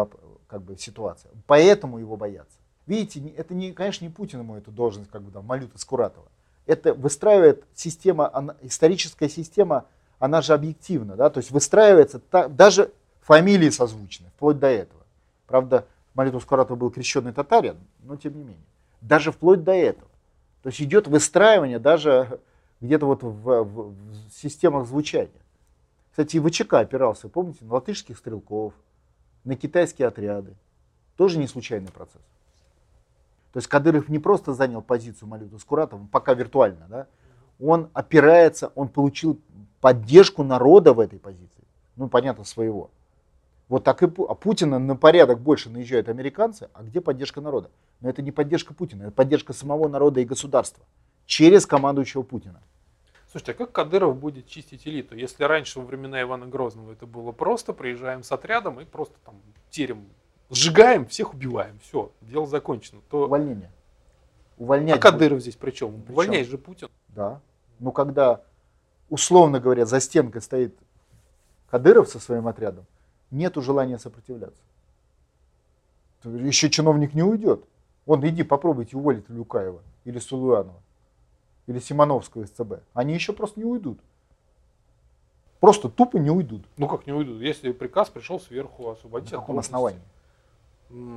как бы ситуация. Поэтому его боятся. Видите, это не, конечно, не Путин ему эту должность, как бы там, Малюта Скуратова. Это выстраивает система, она- историческая система, она же объективна, да, то есть выстраивается, та- даже фамилии созвучны, вплоть до этого. Правда, Малюта Скуратова был крещенный татарин, но тем не менее. Даже вплоть до этого. То есть идет выстраивание даже где-то вот в, в- в системах звучания. Кстати, и ВЧК опирался, помните, на латышских стрелков, на китайские отряды. Тоже не случайный процесс. То есть Кадыров не просто занял позицию Малюта Скуратова, пока виртуально, да, он опирается, он получил поддержку народа в этой позиции. Ну, понятно, своего. Вот так и а Путина на порядок больше наезжают американцы, а где поддержка народа? Но это не поддержка Путина, это поддержка самого народа и государства через командующего Путина. Слушайте, а как Кадыров будет чистить элиту? Если раньше во времена Ивана Грозного это было просто, приезжаем с отрядом и просто там терем, сжигаем, всех убиваем, все, дело закончено. То... Увольнение. А Увольнять. Кадыров здесь при чем? При Увольняет же Путин. Да. Но когда, условно говоря, за стенкой стоит Кадыров со своим отрядом, нету желания сопротивляться. Еще чиновник не уйдет. Вон, иди попробуйте уволить Люкаева или Сулуянова или Симоновского из ЦБ. Они еще просто не уйдут. Просто тупо не уйдут. Ну как не уйдут? Если приказ пришел сверху освободить На каком основании?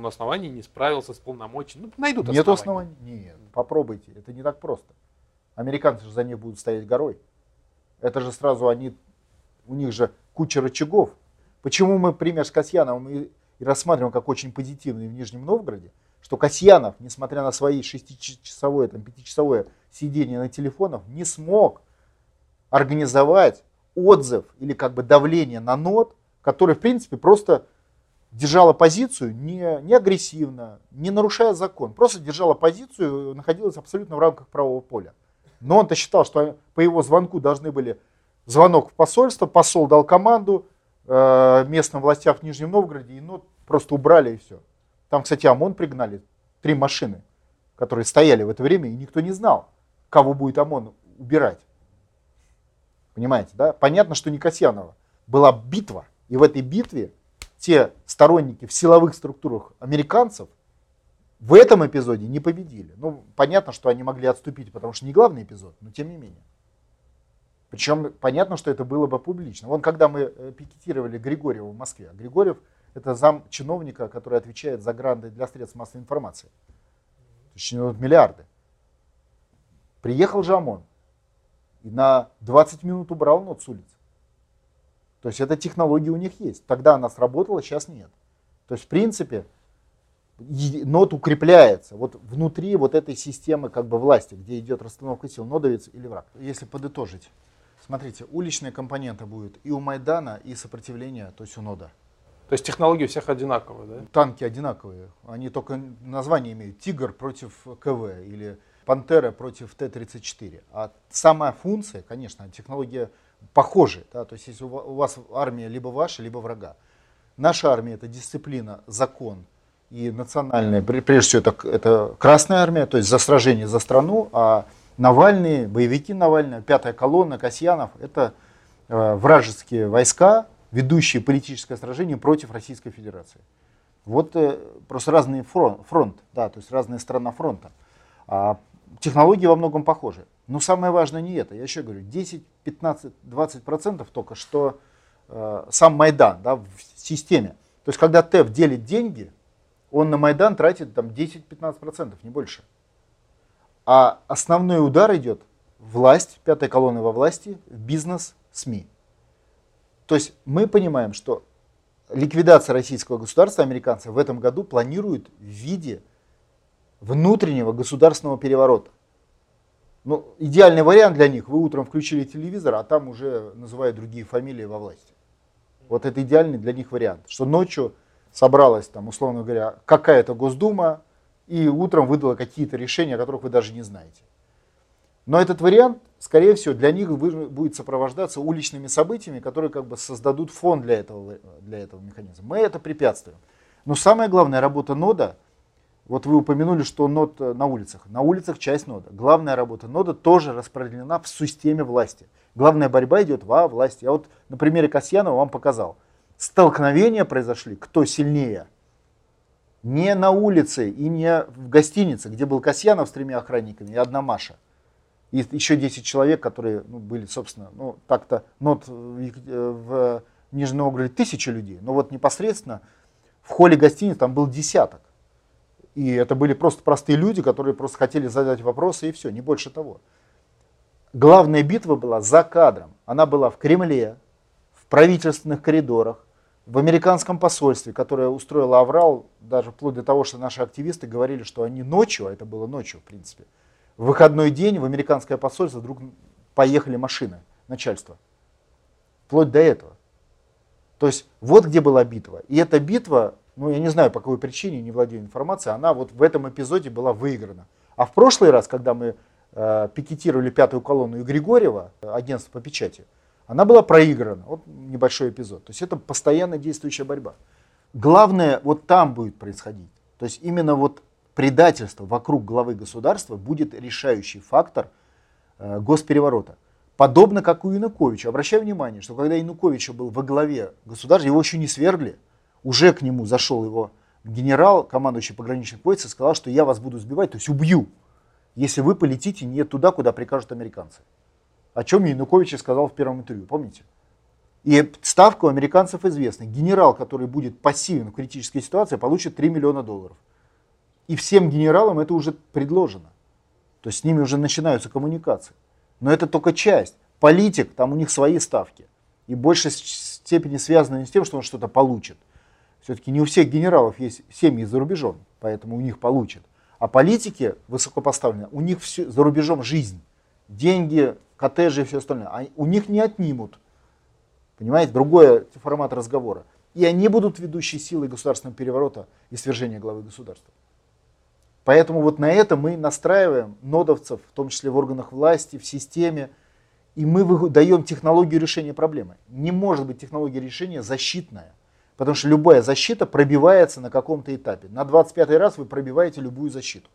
Основании не справился с полномочиями. Ну, найдут Нет основания. оснований? Нет. Попробуйте. Это не так просто. Американцы же за них будут стоять горой. Это же сразу они, у них же куча рычагов. Почему мы пример с Касьяновым и, и рассматриваем как очень позитивный в Нижнем Новгороде? Что Касьянов, несмотря на свои шестичасовое, там, пятичасовое сидение на телефонах, не смог организовать отзыв или как бы давление на НОТ, который, в принципе, просто держала позицию не, не агрессивно, не нарушая закон, просто держала позицию, находилась абсолютно в рамках правового поля. Но он-то считал, что по его звонку должны были звонок в посольство, посол дал команду э, местным властям в Нижнем Новгороде, и ну, просто убрали и все. Там, кстати, ОМОН пригнали, три машины, которые стояли в это время, и никто не знал, кого будет ОМОН убирать. Понимаете, да? Понятно, что не Касьянова. Была битва, и в этой битве те сторонники в силовых структурах американцев в этом эпизоде не победили. Ну, понятно, что они могли отступить, потому что не главный эпизод, но тем не менее. Причем понятно, что это было бы публично. Вон, когда мы э, пикетировали Григорьева в Москве, а Григорьев это зам чиновника, который отвечает за гранды для средств массовой информации. То есть у него тут миллиарды. Приехал же ОМОН и на 20 минут убрал нот с улицы. То есть эта технология у них есть. Тогда она сработала, сейчас нет. То есть в принципе нот укрепляется вот внутри вот этой системы как бы власти, где идет расстановка сил, нодовец или враг. Если подытожить, смотрите, уличная компонента будет и у Майдана, и сопротивления, то есть у нода. То есть технологии у всех одинаковые, да? Танки одинаковые. Они только название имеют. Тигр против КВ или Пантера против Т-34. А сама функция, конечно, технология похожая. Да? То есть если у вас армия либо ваша, либо врага. Наша армия это дисциплина, закон и национальная. Прежде всего это, это Красная армия, то есть за сражение за страну, а Навальный, боевики Навального, пятая колонна, Касьянов, это э, вражеские войска, ведущие политическое сражение против Российской Федерации. Вот э, просто разный фронт, фронт, да, то есть разная сторона фронта. А технологии во многом похожи. Но самое важное не это. Я еще говорю, 10, 15, 20 процентов только, что э, сам Майдан да, в системе. То есть когда ТЭФ делит деньги, он на Майдан тратит там 10-15 процентов, не больше. А основной удар идет власть, пятая колонна во власти, бизнес, СМИ. То есть мы понимаем, что ликвидация российского государства американцы в этом году планируют в виде внутреннего государственного переворота. Ну, идеальный вариант для них, вы утром включили телевизор, а там уже называют другие фамилии во власти. Вот это идеальный для них вариант, что ночью собралась там, условно говоря, какая-то Госдума, и утром выдала какие-то решения, о которых вы даже не знаете. Но этот вариант, скорее всего, для них будет сопровождаться уличными событиями, которые как бы создадут фон для этого, для этого механизма. Мы это препятствуем. Но самая главная работа нода, вот вы упомянули, что нод на улицах. На улицах часть нода. Главная работа нода тоже распределена в системе власти. Главная борьба идет во власти. Я вот на примере Касьянова вам показал. Столкновения произошли, кто сильнее – не на улице и не в гостинице, где был Касьянов с тремя охранниками и одна Маша. И еще 10 человек, которые ну, были, собственно, ну так-то, нот в, в Нижнем Новгороде тысячи людей, но вот непосредственно в холле гостиницы там был десяток. И это были просто простые люди, которые просто хотели задать вопросы и все, не больше того. Главная битва была за кадром. Она была в Кремле, в правительственных коридорах, в американском посольстве, которое устроило аврал, даже вплоть до того, что наши активисты говорили, что они ночью, а это было ночью, в принципе, в выходной день в американское посольство вдруг поехали машины начальства. Вплоть до этого. То есть вот где была битва. И эта битва, ну я не знаю по какой причине, не владею информацией, она вот в этом эпизоде была выиграна. А в прошлый раз, когда мы э, пикетировали пятую колонну и Григорьева, агентство по печати, она была проиграна. Вот небольшой эпизод. То есть это постоянно действующая борьба. Главное, вот там будет происходить. То есть именно вот предательство вокруг главы государства будет решающий фактор э, госпереворота. Подобно как у Януковича. Обращаю внимание, что когда Янукович был во главе государства, его еще не свергли, уже к нему зашел его генерал, командующий пограничных войск, и сказал, что я вас буду сбивать, то есть убью, если вы полетите не туда, куда прикажут американцы о чем Янукович сказал в первом интервью, помните? И ставка у американцев известна. Генерал, который будет пассивен в критической ситуации, получит 3 миллиона долларов. И всем генералам это уже предложено. То есть с ними уже начинаются коммуникации. Но это только часть. Политик, там у них свои ставки. И в большей степени связано не с тем, что он что-то получит. Все-таки не у всех генералов есть семьи за рубежом, поэтому у них получат. А политики высокопоставленные, у них все, за рубежом жизнь. Деньги, коттеджи и все остальное, а у них не отнимут. Понимаете, другой формат разговора. И они будут ведущей силой государственного переворота и свержения главы государства. Поэтому вот на это мы настраиваем нодовцев, в том числе в органах власти, в системе, и мы даем технологию решения проблемы. Не может быть технология решения защитная, потому что любая защита пробивается на каком-то этапе. На 25 раз вы пробиваете любую защиту.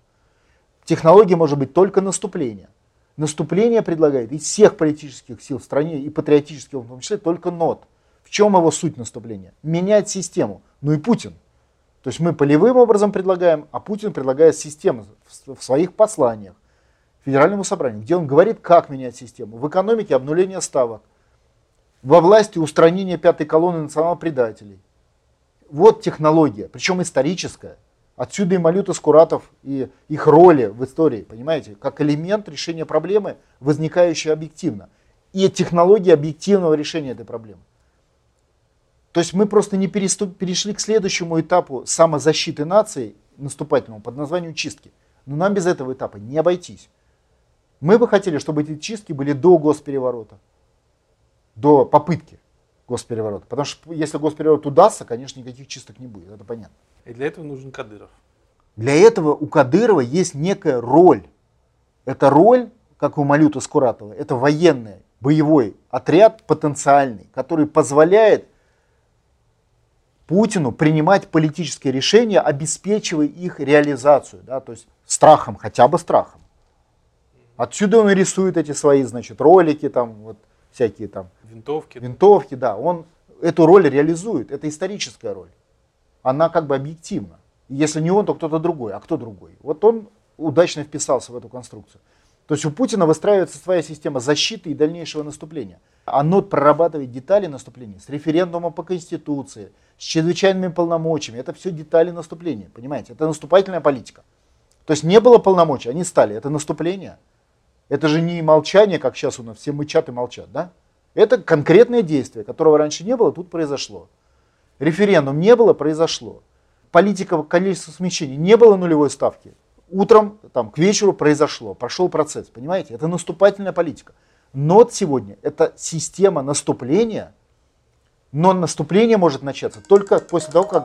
Технология может быть только наступление – Наступление предлагает из всех политических сил в стране, и патриотических в том числе, только НОТ. В чем его суть наступления? Менять систему. Ну и Путин. То есть мы полевым образом предлагаем, а Путин предлагает систему в своих посланиях Федеральному собранию, где он говорит, как менять систему. В экономике обнуление ставок, во власти устранение пятой колонны национал-предателей. Вот технология, причем историческая. Отсюда и Малюта Скуратов и их роли в истории, понимаете, как элемент решения проблемы, возникающей объективно. И технология объективного решения этой проблемы. То есть мы просто не переступ, перешли к следующему этапу самозащиты нации, наступательному, под названием чистки. Но нам без этого этапа не обойтись. Мы бы хотели, чтобы эти чистки были до госпереворота, до попытки госпереворота. Потому что если госпереворот удастся, конечно, никаких чисток не будет, это понятно. И для этого нужен Кадыров. Для этого у Кадырова есть некая роль. Эта роль, как у Малюта Скуратова, это военный боевой отряд потенциальный, который позволяет Путину принимать политические решения, обеспечивая их реализацию, да, то есть страхом, хотя бы страхом. Отсюда он рисует эти свои, значит, ролики, там, вот, всякие там. Винтовки. Винтовки, да. Он эту роль реализует. Это историческая роль. Она как бы объективна. Если не он, то кто-то другой. А кто другой? Вот он удачно вписался в эту конструкцию. То есть у Путина выстраивается своя система защиты и дальнейшего наступления. Оно прорабатывает детали наступления с референдумом по Конституции, с чрезвычайными полномочиями. Это все детали наступления, понимаете? Это наступательная политика. То есть не было полномочий, они стали. Это наступление. Это же не молчание, как сейчас у нас все мычат и молчат, да? Это конкретное действие, которого раньше не было, тут произошло. Референдум не было, произошло. Политика количества смещений не было нулевой ставки. Утром, там, к вечеру произошло, прошел процесс, понимаете? Это наступательная политика. НОТ сегодня – это система наступления, но наступление может начаться только после того, как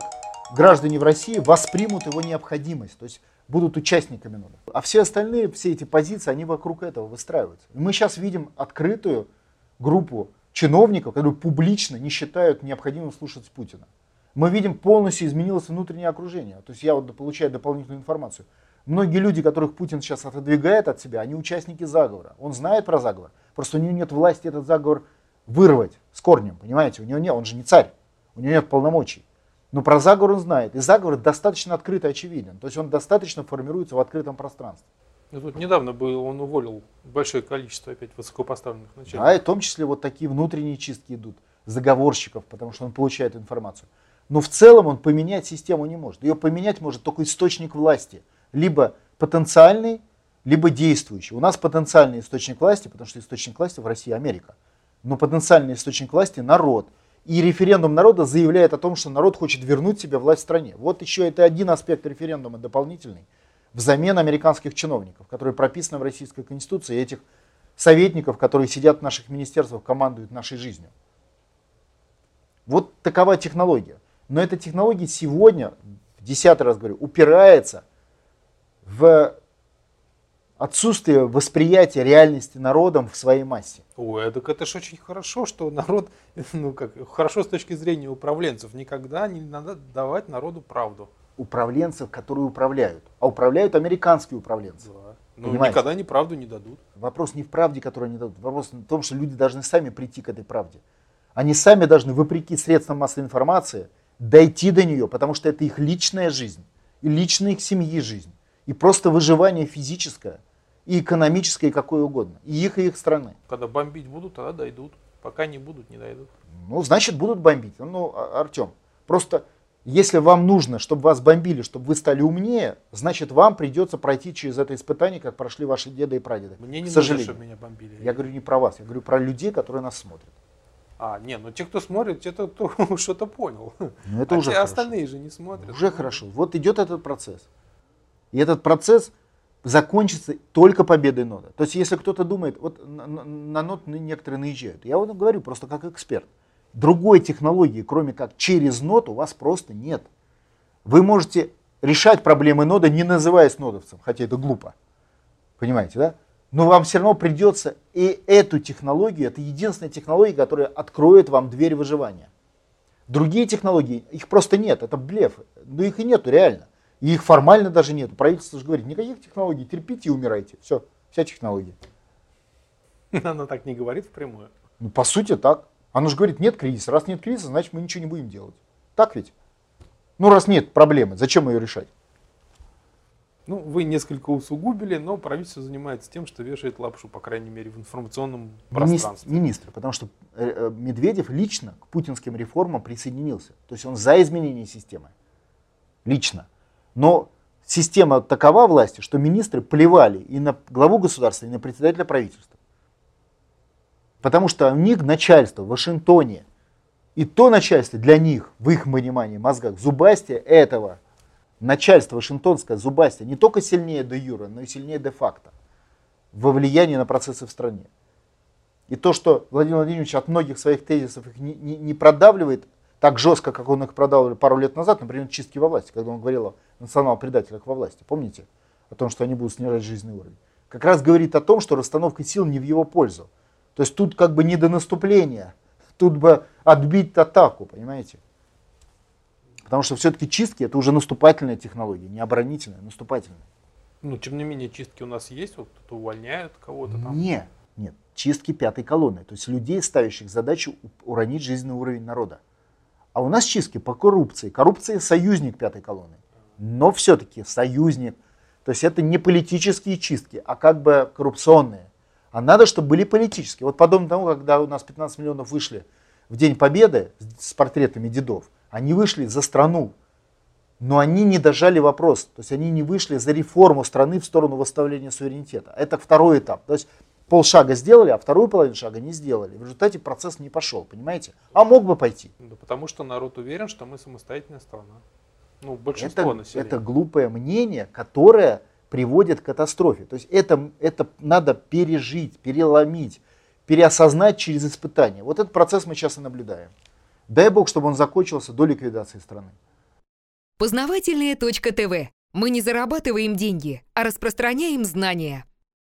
граждане в России воспримут его необходимость, то есть будут участниками НОТа. А все остальные, все эти позиции, они вокруг этого выстраиваются. И мы сейчас видим открытую группу чиновников, которые публично не считают необходимым слушать Путина. Мы видим, полностью изменилось внутреннее окружение. То есть я вот получаю дополнительную информацию. Многие люди, которых Путин сейчас отодвигает от себя, они участники заговора. Он знает про заговор, просто у него нет власти этот заговор вырвать с корнем, понимаете? У него нет, он же не царь, у него нет полномочий. Но про заговор он знает. И заговор достаточно открыт и очевиден. То есть он достаточно формируется в открытом пространстве. Ну, тут недавно был, он уволил большое количество опять высокопоставленных начальников. Да, и в том числе вот такие внутренние чистки идут, заговорщиков, потому что он получает информацию. Но в целом он поменять систему не может. Ее поменять может только источник власти – либо потенциальный, либо действующий. У нас потенциальный источник власти, потому что источник власти в России Америка. Но потенциальный источник власти народ. И референдум народа заявляет о том, что народ хочет вернуть себе власть в стране. Вот еще это один аспект референдума дополнительный, взамен американских чиновников, которые прописаны в Российской Конституции, и этих советников, которые сидят в наших министерствах, командуют нашей жизнью. Вот такова технология. Но эта технология сегодня, в десятый раз говорю, упирается в отсутствие восприятия реальности народом в своей массе. Ой, так это же очень хорошо, что народ, (laughs) ну как, хорошо с точки зрения управленцев, никогда не надо давать народу правду. Управленцев, которые управляют. А управляют американские управленцы. Да. Ну, никогда не правду не дадут. Вопрос не в правде, которую они дадут. Вопрос в том, что люди должны сами прийти к этой правде. Они сами должны, вопреки средствам массовой информации, дойти до нее, потому что это их личная жизнь и личная их семьи жизнь и просто выживание физическое, и экономическое, и какое угодно. И их, и их страны. Когда бомбить будут, тогда дойдут. Пока не будут, не дойдут. Ну, значит, будут бомбить. Ну, а, Артем, просто если вам нужно, чтобы вас бомбили, чтобы вы стали умнее, значит, вам придется пройти через это испытание, как прошли ваши деды и прадеды. Мне не нужно, чтобы меня бомбили. Я говорю не про вас, я говорю про людей, которые нас смотрят. А, не, ну те, кто смотрит, те-то (laughs) что-то понял. Ну, это а уже те хорошо. остальные же не смотрят. Уже хорошо. Вот идет этот процесс. И этот процесс закончится только победой нода. То есть если кто-то думает, вот на, на нод некоторые наезжают, я вот говорю просто как эксперт. Другой технологии, кроме как через нод, у вас просто нет. Вы можете решать проблемы нода, не называясь нодовцем, хотя это глупо. Понимаете, да? Но вам все равно придется и эту технологию, это единственная технология, которая откроет вам дверь выживания. Другие технологии, их просто нет, это блеф, но их и нету реально. И их формально даже нет. Правительство же говорит, никаких технологий, терпите и умирайте. Все, вся технология. (laughs) Оно так не говорит впрямую. Ну, по сути, так. Оно же говорит, нет кризиса. Раз нет кризиса, значит, мы ничего не будем делать. Так ведь? Ну, раз нет проблемы, зачем ее решать? Ну, вы несколько усугубили, но правительство занимается тем, что вешает лапшу, по крайней мере, в информационном пространстве. Министр, потому что э, э, Медведев лично к путинским реформам присоединился. То есть он за изменение системы. Лично. Но система такова власти, что министры плевали и на главу государства, и на председателя правительства. Потому что у них начальство в Вашингтоне, и то начальство для них, в их понимании, мозгах, зубастие этого начальство вашингтонское, зубастие, не только сильнее де юра, но и сильнее де факто во влиянии на процессы в стране. И то, что Владимир Владимирович от многих своих тезисов их не, не, не продавливает так жестко, как он их продавливал пару лет назад, например, чистки во власти, когда он говорил о национал-предателях во власти. Помните? О том, что они будут снижать жизненный уровень. Как раз говорит о том, что расстановка сил не в его пользу. То есть тут как бы не до наступления, тут бы отбить атаку, понимаете? Потому что все-таки чистки это уже наступательная технология, не оборонительная, а наступательная. Ну, тем не менее, чистки у нас есть, вот кто-то увольняют кого-то там. Нет, нет, чистки пятой колонны, то есть людей, ставящих задачу уронить жизненный уровень народа. А у нас чистки по коррупции. Коррупция союзник пятой колонны, но все-таки союзник. То есть это не политические чистки, а как бы коррупционные. А надо, чтобы были политические. Вот подобно тому, когда у нас 15 миллионов вышли в День Победы с портретами дедов, они вышли за страну, но они не дожали вопрос. То есть они не вышли за реформу страны в сторону восстановления суверенитета. Это второй этап. То есть полшага сделали, а вторую половину шага не сделали. В результате процесс не пошел, понимаете? А мог бы пойти. Да потому что народ уверен, что мы самостоятельная страна. Ну, большинство это, населения. Это глупое мнение, которое приводит к катастрофе. То есть это, это надо пережить, переломить, переосознать через испытания. Вот этот процесс мы сейчас и наблюдаем. Дай бог, чтобы он закончился до ликвидации страны. Познавательная точка ТВ. Мы не зарабатываем деньги, а распространяем знания.